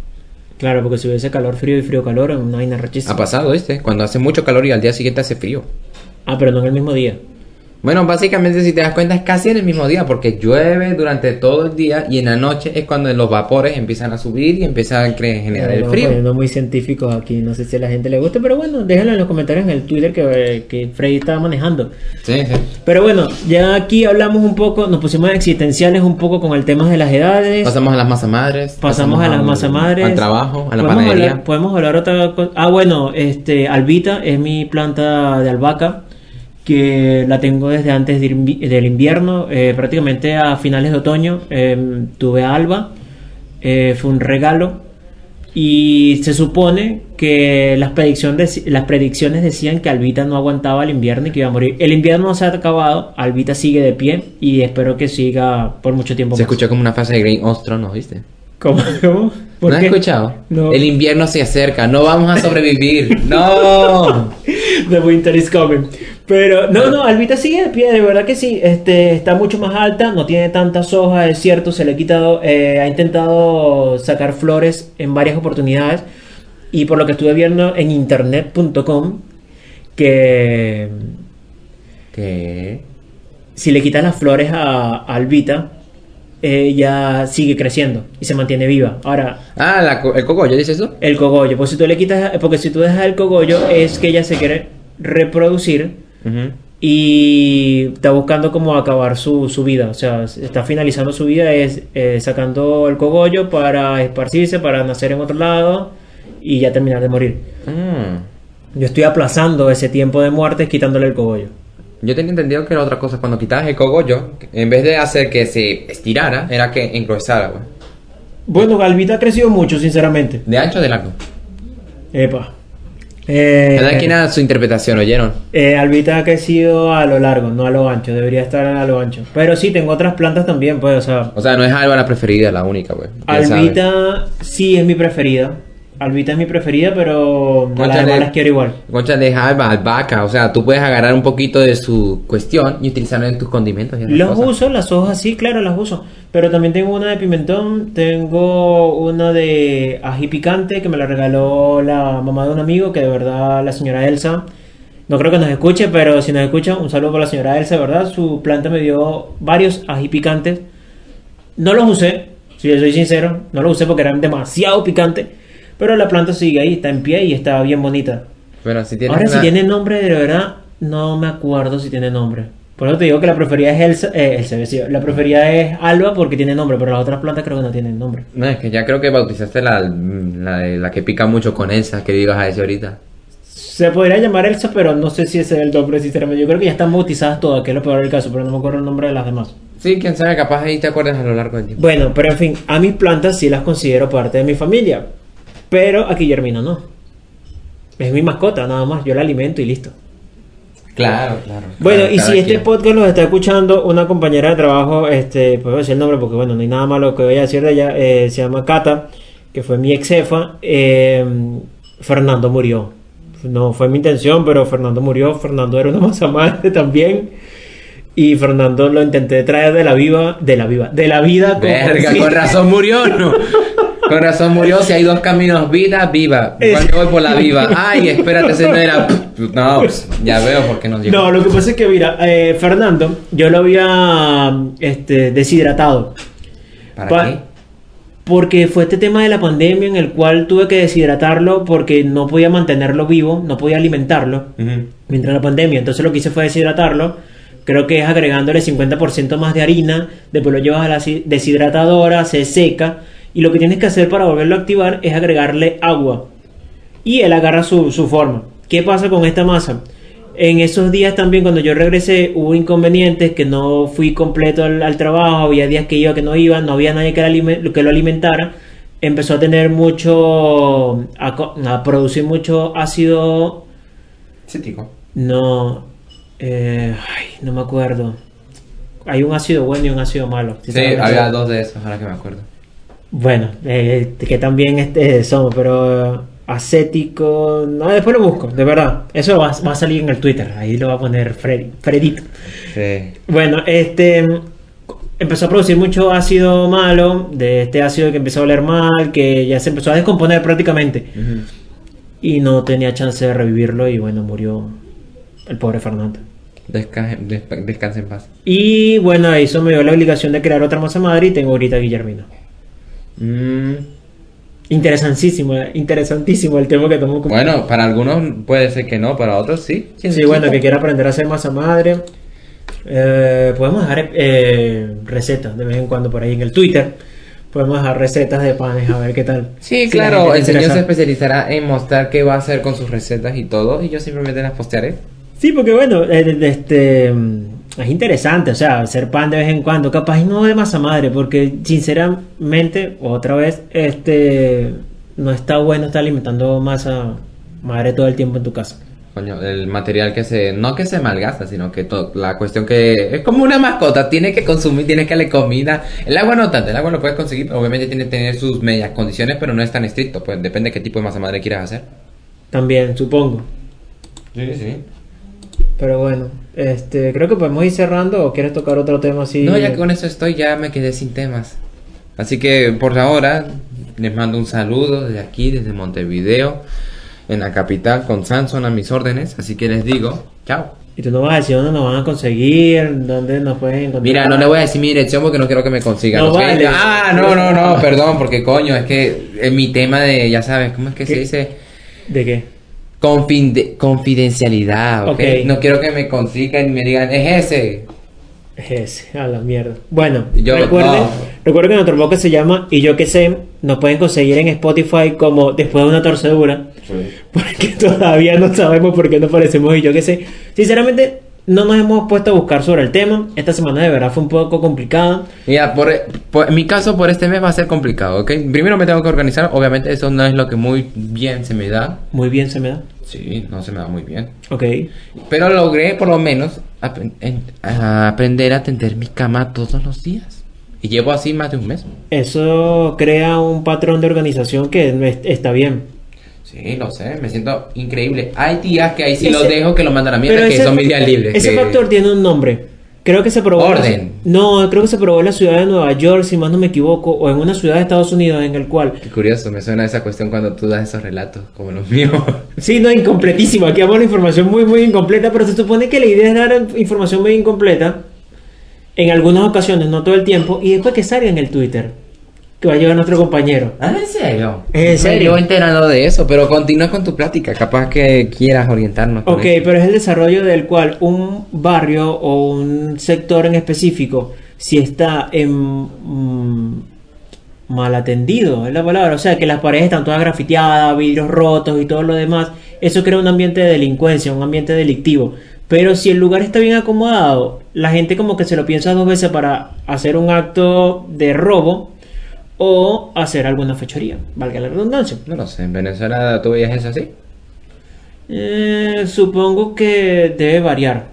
[SPEAKER 3] Claro, porque si hubiese calor, frío y frío, calor, es una vaina rechísima.
[SPEAKER 1] Ha pasado, ¿viste? Cuando hace mucho calor y al día siguiente hace frío.
[SPEAKER 3] Ah, pero no en el mismo día.
[SPEAKER 1] Bueno, básicamente si te das cuenta es casi en el mismo día porque llueve durante todo el día y en la noche es cuando los vapores empiezan a subir y empiezan a generar el frío.
[SPEAKER 3] poniendo muy científicos aquí, no sé si a la gente le gusta, pero bueno, déjenlo en los comentarios en el Twitter que, que Freddy estaba manejando.
[SPEAKER 1] Sí, sí.
[SPEAKER 3] Pero bueno, ya aquí hablamos un poco, nos pusimos existenciales un poco con el tema de las edades.
[SPEAKER 1] Pasamos a las masas madres.
[SPEAKER 3] Pasamos a las masa madres.
[SPEAKER 1] Al trabajo, a la
[SPEAKER 3] podemos
[SPEAKER 1] panadería.
[SPEAKER 3] Hablar, podemos hablar otra cosa. Ah, bueno, este, albita es mi planta de albahaca que la tengo desde antes de invi- del invierno, eh, prácticamente a finales de otoño. eh, tuve alba, eh, fue un regalo y se supone que las predicciones, las predicciones decían que Albita no aguantaba el invierno y que iba a morir. El invierno no se ha acabado, Albita sigue de pie y espero que siga por mucho tiempo
[SPEAKER 1] Se
[SPEAKER 3] más.
[SPEAKER 1] escuchó como una frase de Green Ostro, ¿no viste?
[SPEAKER 3] ¿Cómo? ¿Cómo? ¿Por
[SPEAKER 1] ¿No has
[SPEAKER 3] qué?
[SPEAKER 1] escuchado?
[SPEAKER 3] No.
[SPEAKER 1] El invierno se acerca, no vamos a sobrevivir. ¡No!
[SPEAKER 3] The winter is coming. Pero no, no, Albita sigue de pie, de verdad que sí. Este está mucho más alta, no tiene tantas hojas, es cierto, se le ha quitado, eh, ha intentado sacar flores en varias oportunidades. Y por lo que estuve viendo en internet.com, que
[SPEAKER 1] ¿Qué?
[SPEAKER 3] si le quitas las flores a, a Albita, ella sigue creciendo y se mantiene viva. Ahora,
[SPEAKER 1] Ah, la el cogollo, ¿dices eso?
[SPEAKER 3] el cogollo, pues si tú le quitas, porque si tú dejas el cogollo, es que ella se quiere reproducir y está buscando como acabar su, su vida, o sea, está finalizando su vida es eh, sacando el cogollo para esparcirse, para nacer en otro lado y ya terminar de morir.
[SPEAKER 1] Mm.
[SPEAKER 3] Yo estoy aplazando ese tiempo de muerte quitándole el cogollo.
[SPEAKER 1] Yo tenía entendido que era otra cosa. Cuando quitabas el cogollo, en vez de hacer que se estirara, era que encruezara, güey.
[SPEAKER 3] Bueno, Galvita ha crecido mucho, sinceramente.
[SPEAKER 1] De ancho o de largo.
[SPEAKER 3] Epa. Eh,
[SPEAKER 1] Cada quien a su interpretación, ¿oyeron?
[SPEAKER 3] eh, Albita ha crecido a lo largo, no a lo ancho. Debería estar a lo ancho. Pero sí, tengo otras plantas también, pues, o sea.
[SPEAKER 1] O sea, no es Alba la preferida, la única, sabes.
[SPEAKER 3] Albita sí es mi preferida. Albita es mi preferida, pero a las demás las quiero igual.
[SPEAKER 1] Concha de alba, albahaca. O sea, tú puedes agarrar un poquito de su cuestión y utilizarlo en tus condimentos. y
[SPEAKER 3] Los
[SPEAKER 1] cosas.
[SPEAKER 3] uso, las hojas sí, claro, las uso. Pero también tengo una de pimentón, tengo una de ají picante que me la regaló la mamá de un amigo, que de verdad la señora Elsa, no creo que nos escuche, pero si nos escucha, un saludo para la señora Elsa, verdad. Su planta me dio varios ají picantes. No los usé, si yo soy sincero, no los usé porque eran demasiado picantes. Pero la planta sigue ahí, está en pie y está bien bonita.
[SPEAKER 1] Si
[SPEAKER 3] Ahora, si tiene nombre, de verdad, no me acuerdo si tiene nombre. Por eso te digo que la preferida es Elsa, eh, Elsa, sí, la preferida es Alba porque tiene nombre, pero las otras plantas creo que no tienen nombre.
[SPEAKER 1] No, es que ya creo que bautizaste la, la, la que pica mucho con Elsa, que digas a ese ahorita.
[SPEAKER 3] Se podría llamar Elsa, pero no sé si ese es el nombre, sinceramente. Yo creo que ya están bautizadas todas, que es lo peor del caso, pero no me acuerdo el nombre de las demás.
[SPEAKER 1] Sí, quién sabe, capaz ahí te acuerdas a lo largo del tiempo.
[SPEAKER 3] Bueno, pero en fin, a mis plantas sí las considero parte de mi familia, pero a Guillermina no. Es mi mascota, nada más, yo la alimento y listo.
[SPEAKER 1] Claro, claro.
[SPEAKER 3] Bueno, y si este
[SPEAKER 1] quien.
[SPEAKER 3] podcast lo está escuchando una compañera de trabajo, este, puedo decir el nombre porque bueno, no hay nada malo que voy a decir de ella, eh, se llama Cata, que fue mi ex jefa, eh, Fernando murió. No fue mi intención, pero Fernando murió, Fernando era una masa madre también. Y Fernando lo intenté traer de la viva, de la viva, de la vida con
[SPEAKER 1] Verga, con razón murió, ¿no? Con razón murió, si hay dos caminos, vida, viva. Yo voy por la viva. Ay, espérate, ese no. No, pues, ya veo por qué nos llegó.
[SPEAKER 3] No, lo que pasa es que, mira, eh, Fernando, yo lo había este, deshidratado.
[SPEAKER 1] ¿Para
[SPEAKER 3] Pa-
[SPEAKER 1] qué?
[SPEAKER 3] Porque fue este tema de la pandemia en el cual tuve que deshidratarlo porque no podía mantenerlo vivo, no podía alimentarlo
[SPEAKER 1] Ujú.
[SPEAKER 3] mientras la pandemia. Entonces lo que hice fue deshidratarlo. Creo que es agregándole 50% más de harina, después lo llevas a la deshidratadora, se seca y lo que tienes que hacer para volverlo a activar es agregarle agua y él agarra su, su forma. ¿Qué pasa con esta masa? En esos días también cuando yo regresé hubo inconvenientes que no fui completo al, al trabajo, había días que iba que no iba, no había nadie que, lo alimentara. Empezó a tener mucho, a, producir mucho ácido,
[SPEAKER 1] Cítrico.
[SPEAKER 3] no, eh, ay, no me acuerdo. Hay un ácido bueno y un ácido malo.
[SPEAKER 1] Sí, había dos de esos, ahora que me acuerdo.
[SPEAKER 3] Bueno, eh, que también este, somos, pero eh, acético. No, después lo busco, de verdad. Eso va, va a salir en el Twitter. Ahí lo va a poner Freddy, Fredito.
[SPEAKER 1] Sí.
[SPEAKER 3] Bueno, este empezó a producir mucho ácido malo, de este ácido que empezó a oler mal, que ya se empezó a descomponer prácticamente. Y no tenía chance de revivirlo y bueno, murió el pobre Fernando.
[SPEAKER 1] Desca- des- descansa en paz.
[SPEAKER 3] Y bueno, eso me dio la obligación de crear otra masa madre y tengo ahorita a Guillermino.
[SPEAKER 1] Mm,
[SPEAKER 3] Interesantísimo, eh, interesantísimo el tema que tomó. como-
[SPEAKER 1] Bueno, para algunos puede ser que no, para otros sí. ¿Quién
[SPEAKER 3] Sí, bueno, que quiera aprender a hacer masa madre. Eh, podemos dejar eh, recetas de vez en cuando por ahí en el Twitter. Podemos dejar recetas de panes a ver qué tal.
[SPEAKER 1] Sí,
[SPEAKER 3] Si
[SPEAKER 1] claro, el señor
[SPEAKER 3] interesa.
[SPEAKER 1] se especializará en mostrar qué va a hacer con sus recetas y todo, y yo simplemente las postearé.
[SPEAKER 3] Sí, porque bueno, eh, este, es interesante, o sea, hacer pan de vez en cuando, capaz no de masa madre, porque sinceramente, otra vez, este, no está bueno estar alimentando masa madre todo el tiempo en tu casa.
[SPEAKER 1] Coño, el material que se, no que se malgasta, sino que la cuestión que es como una mascota, tiene que consumir, tiene que darle comida. El agua no tanto, el agua lo puedes conseguir, obviamente tiene que tener sus medias condiciones, pero no es tan estricto, pues depende de qué tipo de masa madre quieras hacer.
[SPEAKER 3] También, supongo.
[SPEAKER 1] Sí, sí.
[SPEAKER 3] Pero bueno, este, creo que podemos ir cerrando o quieres tocar otro tema así.
[SPEAKER 1] No, ya que con eso estoy, ya me quedé sin temas. Así que por ahora les mando un saludo desde aquí, desde Montevideo, en la capital, con Samson a mis órdenes. Así que les digo, chao.
[SPEAKER 3] Y tú no vas a decir dónde nos van a conseguir, dónde nos pueden encontrar.
[SPEAKER 1] Mira, no le voy a decir mi dirección porque no quiero que me consigan.
[SPEAKER 3] No.
[SPEAKER 1] Ah, no, no, no, perdón, porque coño, es que es mi tema de, ya sabes, ¿cómo es que se dice?
[SPEAKER 3] ¿De qué?
[SPEAKER 1] Confide- confidencialidad, ¿ok?
[SPEAKER 3] Ok.
[SPEAKER 1] No quiero que me consigan y me digan, es ese.
[SPEAKER 3] Es ese, a la mierda. Bueno,
[SPEAKER 1] Yo-
[SPEAKER 3] recuerden,
[SPEAKER 1] no.
[SPEAKER 3] recuerden que nuestro podcast se llama Y yo que sé, nos pueden conseguir en Spotify como después de una torcedura, porque todavía no sabemos por qué nos parecemos Y yo que sé. Sinceramente, no nos hemos puesto a buscar sobre el tema. Esta semana de verdad fue un poco complicada.
[SPEAKER 1] Mira, por, por- en mi caso, por este mes va a ser complicado, ¿ok? Primero me tengo que organizar, obviamente eso no es lo que muy bien se me da.
[SPEAKER 3] Muy bien se me da.
[SPEAKER 1] Sí, no se me da muy bien.
[SPEAKER 3] Ok.
[SPEAKER 1] Pero logré por lo menos ap- en- a aprender a tender mi cama todos los días. Y llevo así más de un mes.
[SPEAKER 3] Eso crea un patrón de organización que es- está bien.
[SPEAKER 1] Sí, lo sé, me siento increíble. Hay días que ahí sí los dejo que lo mandan a
[SPEAKER 3] Pero
[SPEAKER 1] que
[SPEAKER 3] ese-
[SPEAKER 1] son mis días libres.
[SPEAKER 3] Ese
[SPEAKER 1] que-
[SPEAKER 3] factor tiene un nombre. Creo que se probó. en la-
[SPEAKER 1] Orden.
[SPEAKER 3] no, creo que se probó en la ciudad de Nueva York, si más no me equivoco, o en una ciudad de Estados Unidos en el cual.
[SPEAKER 1] Qué curioso, me suena esa cuestión cuando tú das esos relatos, como los míos.
[SPEAKER 3] Sí, no, incompletísimo. Aquí vamos la información muy, muy incompleta, pero se supone que la idea es dar información muy incompleta en algunas ocasiones, no todo el tiempo, y después que salga en el Twitter, que va a llevar nuestro compañero.
[SPEAKER 1] Ah, ¿en serio?
[SPEAKER 3] ¿En serio?
[SPEAKER 1] Yo enterando de eso, pero continúa con tu plática, capaz que quieras orientarnos.
[SPEAKER 3] Ok,
[SPEAKER 1] eso.
[SPEAKER 3] pero es el desarrollo del cual un barrio o un sector en específico, si está en mm, mal atendido, es la palabra, o sea, que las paredes están todas grafiteadas, vidrios rotos y todo lo demás, eso crea un ambiente de delincuencia, un ambiente delictivo. Pero si el lugar está bien acomodado, la gente como que se lo piensa dos veces para hacer un acto de robo o hacer alguna fechoría, valga la redundancia.
[SPEAKER 1] No lo sé, en Venezuela tú veías eso así.
[SPEAKER 3] Eh, supongo que debe variar.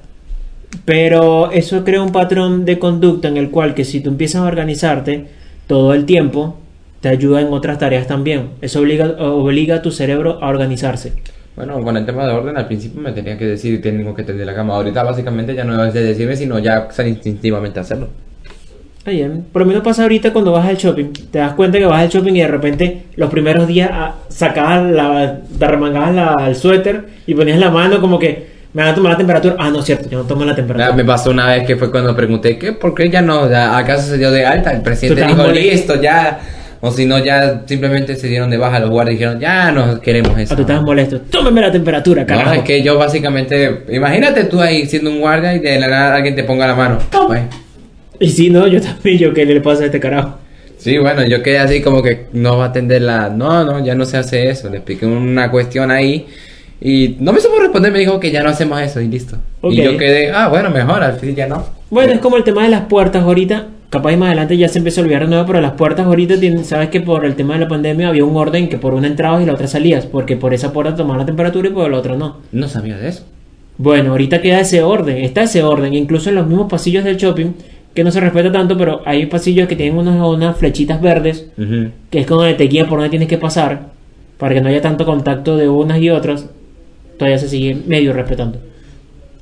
[SPEAKER 3] Pero eso crea un patrón de conducta en el cual que si tú empiezas a organizarte todo el tiempo, te ayuda en otras tareas también. Eso obliga, obliga a tu cerebro a organizarse.
[SPEAKER 1] Bueno, con el tema de orden, al principio me tenía que decir tengo que tender la cama. Ahorita básicamente ya no es de decirme, sino ya instintivamente a hacerlo.
[SPEAKER 3] Bien. Por lo menos pasa ahorita cuando vas al shopping. Te das cuenta que vas al shopping y de repente los primeros días ah, sacabas la, te remangabas la- el suéter y ponías la mano como que me van a tomar la temperatura. Ah, no es cierto, yo no tomo la temperatura.
[SPEAKER 1] me pasó una vez que fue cuando pregunté que por qué ya no, ya, acaso se dio de alta, el presidente dijo listo, ya, o si no ya simplemente se dieron de baja los guardias y dijeron ya no queremos eso.
[SPEAKER 3] Ah, tú estabas molesto. Tómeme la temperatura,
[SPEAKER 1] No,
[SPEAKER 3] carajo.
[SPEAKER 1] es que yo básicamente, imagínate tú ahí siendo un guardia y de la nada alguien te ponga la mano. Toma.
[SPEAKER 3] Y si no, yo también, yo qué le pasa a este carajo.
[SPEAKER 1] Sí, bueno, yo quedé así como que no va a atender la... No, no, ya no se hace eso. Le expliqué una cuestión ahí y no me supo responder, me dijo que ya no hacemos eso y listo. Y yo quedé, ah, bueno, mejor, al fin ya no.
[SPEAKER 3] Bueno, es como el tema de las puertas ahorita. Capaz más adelante ya se empieza a olvidar de nuevo, pero las puertas ahorita tienen, sabes que por el tema de la pandemia había un orden que por una entrabas y la otra salías, porque por esa puerta tomaban la temperatura y por la otra no.
[SPEAKER 1] No sabía de eso.
[SPEAKER 3] Bueno, ahorita queda ese orden, está ese orden, incluso en los mismos pasillos del shopping, que no se respeta tanto, pero hay pasillos que tienen unas, unas flechitas verdes, que es como donde te guía por donde tienes que pasar, para que no haya tanto contacto de unas y otras, todavía se sigue medio respetando.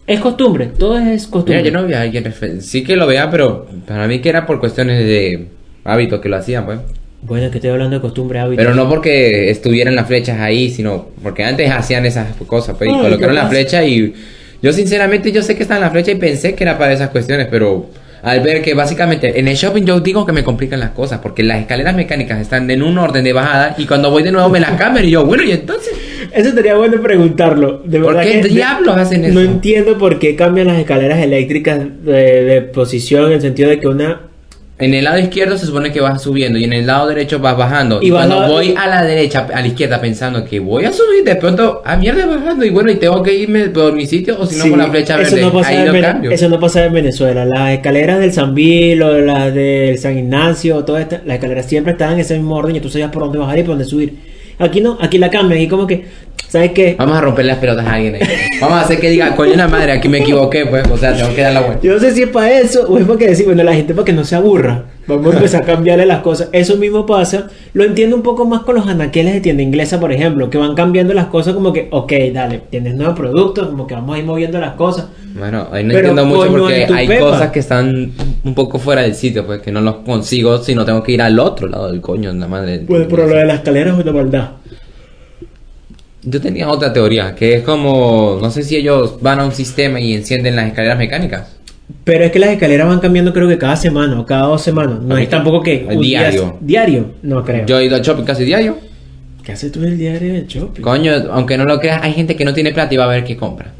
[SPEAKER 3] Es costumbre, todo es costumbre.
[SPEAKER 1] Mira, yo no vi a alguien Sí que lo vea, pero para mí que era por cuestiones de hábito que lo hacían, pues.
[SPEAKER 3] Bueno, es que estoy hablando de costumbre, hábito.
[SPEAKER 1] Pero no porque estuvieran las flechas ahí, sino porque antes hacían esas cosas, pues, y
[SPEAKER 3] Ay,
[SPEAKER 1] colocaron la flecha y yo sinceramente yo sé que está en la flecha y pensé que era para esas cuestiones, pero al ver que básicamente en el shopping yo digo que me complican las cosas, porque las escaleras mecánicas están en un orden de bajada y cuando voy de nuevo me las cambian y yo, bueno, y entonces...
[SPEAKER 3] Eso sería bueno preguntarlo. De
[SPEAKER 1] ¿Por
[SPEAKER 3] verdad
[SPEAKER 1] qué
[SPEAKER 3] que-
[SPEAKER 1] diablos hacen eso?
[SPEAKER 3] No entiendo por qué cambian las escaleras eléctricas de, de posición, en el sentido de que una.
[SPEAKER 1] En el lado izquierdo se supone que vas subiendo y en el lado derecho vas bajando.
[SPEAKER 3] Y
[SPEAKER 1] cuando
[SPEAKER 3] a-
[SPEAKER 1] voy a la derecha, a la izquierda pensando que voy a subir, de pronto, a mierda bajando y bueno, y tengo que irme por mi sitio o si no
[SPEAKER 3] Sí,
[SPEAKER 1] con la flecha
[SPEAKER 3] eso
[SPEAKER 1] verde.
[SPEAKER 3] no pasa
[SPEAKER 1] Ahí
[SPEAKER 3] en. Eso no pasa en Venezuela. Las escaleras del San o las del San Ignacio, todas estas, las escaleras siempre están en ese mismo orden y tú sabías por dónde bajar y por dónde subir. Aquí no, aquí la cambian y como que, ¿sabes qué?
[SPEAKER 1] Vamos a romper las pelotas a alguien ahí. Vamos a hacer que diga, coño la madre, aquí me equivoqué, pues. O sea, tengo que dar la vuelta.
[SPEAKER 3] Yo no sé si es para eso o es para que decir, bueno, la gente para que no se aburra. Vamos a empezar a cambiarle las cosas. Eso mismo pasa. Lo entiendo un poco más con los anaqueles de tienda inglesa, por ejemplo, que van cambiando las cosas como que, ok, dale, tienes nuevos productos, como que vamos a ir moviendo las cosas.
[SPEAKER 1] Bueno, ahí no
[SPEAKER 3] Pero,
[SPEAKER 1] entiendo mucho porque hay
[SPEAKER 3] pepa.
[SPEAKER 1] cosas que están un poco fuera del sitio, pues que no los consigo si no tengo que ir al otro lado del coño, la madre.
[SPEAKER 3] Pues por lo de las escaleras es una maldad.
[SPEAKER 1] Yo tenía otra teoría, que es como, no sé si ellos van a un sistema y encienden las escaleras mecánicas.
[SPEAKER 3] Pero es que las escaleras van cambiando creo que cada semana o cada dos semanas. No es tampoco que... un día-
[SPEAKER 1] Diario.
[SPEAKER 3] diario, no creo.
[SPEAKER 1] Yo he ido al shopping casi diario.
[SPEAKER 3] ¿Qué haces tú el diario de shopping?
[SPEAKER 1] Coño, aunque no lo creas, hay gente que no tiene plata y va a ver qué compra.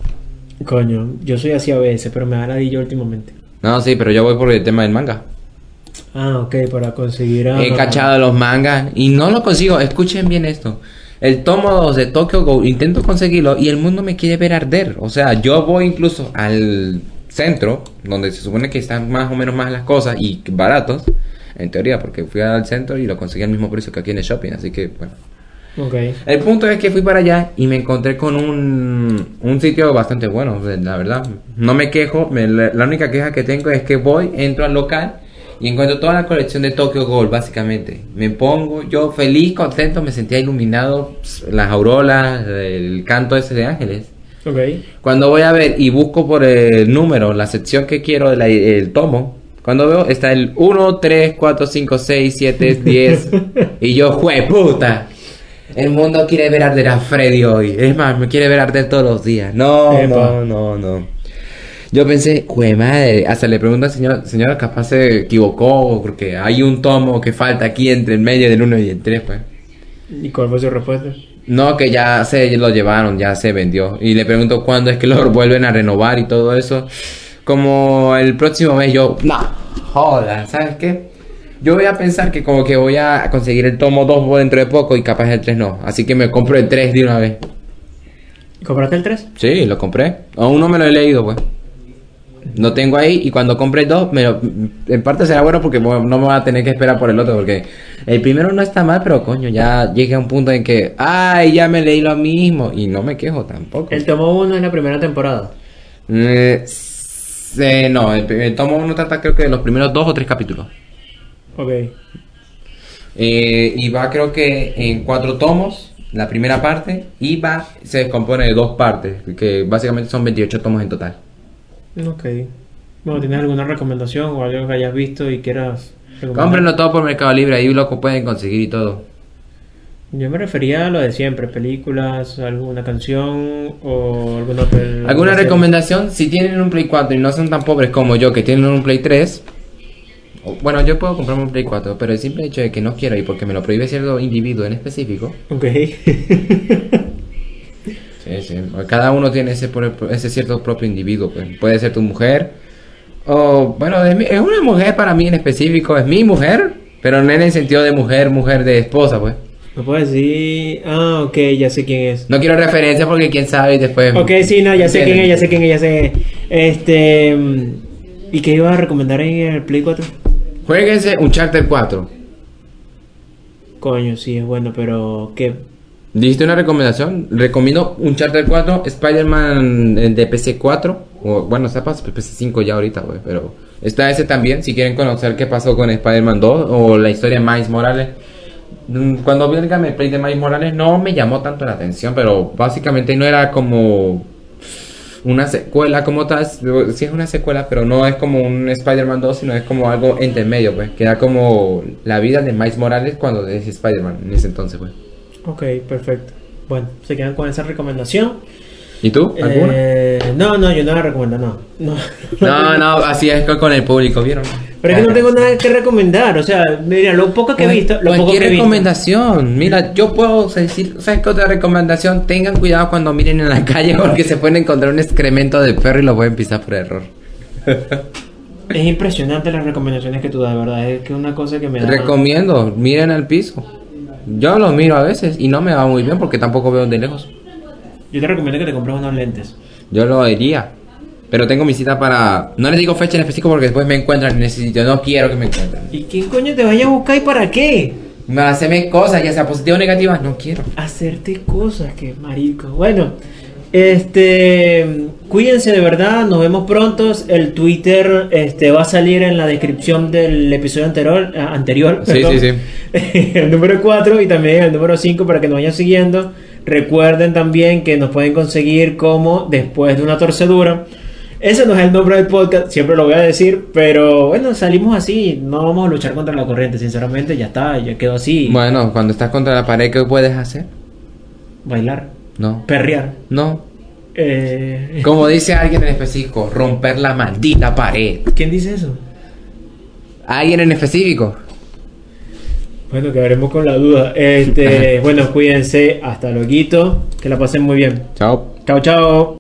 [SPEAKER 3] Coño, yo soy así a veces, pero me da la yo últimamente.
[SPEAKER 1] No, sí, pero yo voy por el tema del manga.
[SPEAKER 3] Ah, ok, para conseguir a...
[SPEAKER 1] He cachado los mangas y no lo consigo. Escuchen bien esto. El tomo 2 de Tokyo Go intento conseguirlo y el mundo me quiere ver arder. O sea, yo voy incluso al centro, donde se supone que están más o menos más las cosas y baratos, en teoría, porque fui al centro y lo conseguí al mismo precio que aquí en el shopping. Así que, bueno.
[SPEAKER 3] Ok.
[SPEAKER 1] El punto es que fui para allá y me encontré con un, un sitio bastante bueno, la verdad. No me quejo, me- la la única queja que tengo es que voy, entro al local y encuentro toda la colección de Tokyo Gold, básicamente. Me pongo, yo feliz, contento, me sentía iluminado, pss, las auroras, el canto ese de ángeles.
[SPEAKER 3] Ok.
[SPEAKER 1] Cuando voy a ver y busco por el número, la sección que quiero del tomo, cuando veo está el 1, 3, 4, 5, 6, 7, 10 y yo, jue puta. El mundo quiere ver arder a Freddy hoy. Es más, me quiere ver arder todos los días. No,
[SPEAKER 3] Epa.
[SPEAKER 1] no, no, no. Yo pensé, jue madre. Hasta le pregunto al señor, señora, capaz se equivocó porque hay un tomo que falta aquí entre el medio del 1 y el 3, pues.
[SPEAKER 3] ¿Y cuál fue su respuesta?
[SPEAKER 1] No, que ya se lo llevaron, ya se vendió. Y le pregunto cuándo es que lo vuelven a renovar y todo eso. Como el próximo mes yo, no, joda, ¿sabes qué? Yo voy a pensar que como que voy a conseguir el tomo 2 dentro de poco y capaz el 3 no. Así que me compro el 3 de una vez.
[SPEAKER 3] ¿Compraste el 3?
[SPEAKER 1] Sí, lo compré. Aún no me lo he leído, pues. Lo tengo ahí y cuando compre el 2, me lo- en parte será bueno porque no me voy a tener que esperar por el otro. Porque el primero no está mal, pero coño, ya llegué a un punto en que, ay, ya me leí lo mismo. Y no me quejo tampoco.
[SPEAKER 3] El tomo 1 es la primera temporada.
[SPEAKER 1] Eh, no, el, el tomo 1 trata creo que de los primeros dos o tres capítulos.
[SPEAKER 3] Ok.
[SPEAKER 1] Eh, y va creo que en cuatro tomos, la primera parte, y va, se descompone de dos partes, que básicamente son 28 tomos en total.
[SPEAKER 3] Ok. Bueno, ¿tienes alguna recomendación o algo que hayas visto y quieras recomendar?
[SPEAKER 1] Cómprenlo todo por Mercado Libre, ahí lo pueden conseguir y todo.
[SPEAKER 3] Yo me refería a lo de siempre, películas, alguna canción o alguna... pel-
[SPEAKER 1] ¿Alguna recomendación? Si tienen un Play 4 y no son tan pobres como yo, que tienen un Play 3, o- bueno, yo puedo comprarme un Play 4, pero el simple hecho de que no quiero y porque me lo prohíbe cierto individuo en específico,
[SPEAKER 3] Ok.
[SPEAKER 1] Sí. Cada uno tiene ese, ese cierto propio individuo. Pues. Puede ser tu mujer. O, bueno, es, mi- es una mujer para mí en específico. Es mi mujer. Pero no en el sentido de mujer, mujer de esposa, pues.
[SPEAKER 3] ¿Me puedes decir? Ah, ok, ya sé quién es.
[SPEAKER 1] No quiero referencia porque quién sabe y después...
[SPEAKER 3] Ok, sí, no, ya sé quién es, ya sé quién es, ya sé. Este... ¿Y qué ibas a recomendar en el Play 4?
[SPEAKER 1] Jueguense un Charter 4.
[SPEAKER 3] Coño, sí, es bueno, pero... ¿Qué?
[SPEAKER 1] ¿Dijiste una recomendación? Recomiendo un Charter 4, Spider-Man eh, de PC4. O, bueno, está para PC5 ya ahorita, pues. Pero está ese también. Si quieren conocer qué pasó con Spider-Man 2 o la historia de Miles Morales. Mm, Cuando vi el gameplay de Miles Morales no me llamó tanto la atención, pero básicamente no era como una secuela como tal. Sí es una secuela, pero no es como un Spider-Man 2, sino es como algo entre medio, pues. Que era como la vida de Miles Morales cuando es Spider-Man en ese entonces, pues.
[SPEAKER 3] Ok, perfecto. Bueno, se quedan con esa recomendación.
[SPEAKER 1] ¿Y tú? ¿Alguna?
[SPEAKER 3] Eh, no, no, yo no la recomiendo, no. No,
[SPEAKER 1] No, no, así es con el público, ¿vieron?
[SPEAKER 3] Pero es que no tengo nada que recomendar. O sea, mira, lo poco que he visto. Lo poco que he visto.
[SPEAKER 1] recomendación. Mira, yo puedo decir, ¿sabes qué otra recomendación? Tengan cuidado cuando miren en la calle porque se pueden encontrar un excremento de perro y lo pueden pisar por error.
[SPEAKER 3] Es impresionante las recomendaciones que tú das, de verdad. Es que es una cosa que me da.
[SPEAKER 1] Recomiendo, miren al piso. Yo lo miro a veces y no me va muy bien porque tampoco veo de lejos.
[SPEAKER 3] Yo te recomiendo que te compres unos lentes.
[SPEAKER 1] Yo lo diría. Pero tengo mi cita para... No les digo fecha en específico porque después me encuentran en ese sitio. No quiero que me encuentren.
[SPEAKER 3] ¿Y quién coño te vaya a buscar y para qué?
[SPEAKER 1] Me hacen cosas, ya sea positivas o negativas. No quiero.
[SPEAKER 3] Hacerte cosas, que marico. Bueno, este. Cuídense de verdad, nos vemos pronto. El Twitter este, va a salir en la descripción del episodio anterior. ah, anterior
[SPEAKER 1] Sí,
[SPEAKER 3] perdón.
[SPEAKER 1] sí,
[SPEAKER 3] el número 4 y también el número 5 para que nos vayan siguiendo. Recuerden también que nos pueden conseguir como después de una torcedura. Ese no es el nombre del podcast, siempre lo voy a decir, pero bueno, salimos así, no vamos a luchar contra la corriente, sinceramente, ya está, ya quedó así.
[SPEAKER 1] Bueno, cuando estás contra la pared, ¿qué puedes hacer?
[SPEAKER 3] Bailar,
[SPEAKER 1] No.
[SPEAKER 3] perrear.
[SPEAKER 1] No.
[SPEAKER 3] Eh,
[SPEAKER 1] Como dice alguien en específico, romper la maldita pared.
[SPEAKER 3] ¿Quién dice eso?
[SPEAKER 1] ¿Alguien en específico?
[SPEAKER 3] Bueno, quedaremos con la duda. Este, bueno, cuídense. Hasta luego. Que la pasen muy bien.
[SPEAKER 1] Chao.
[SPEAKER 3] Chao, chao.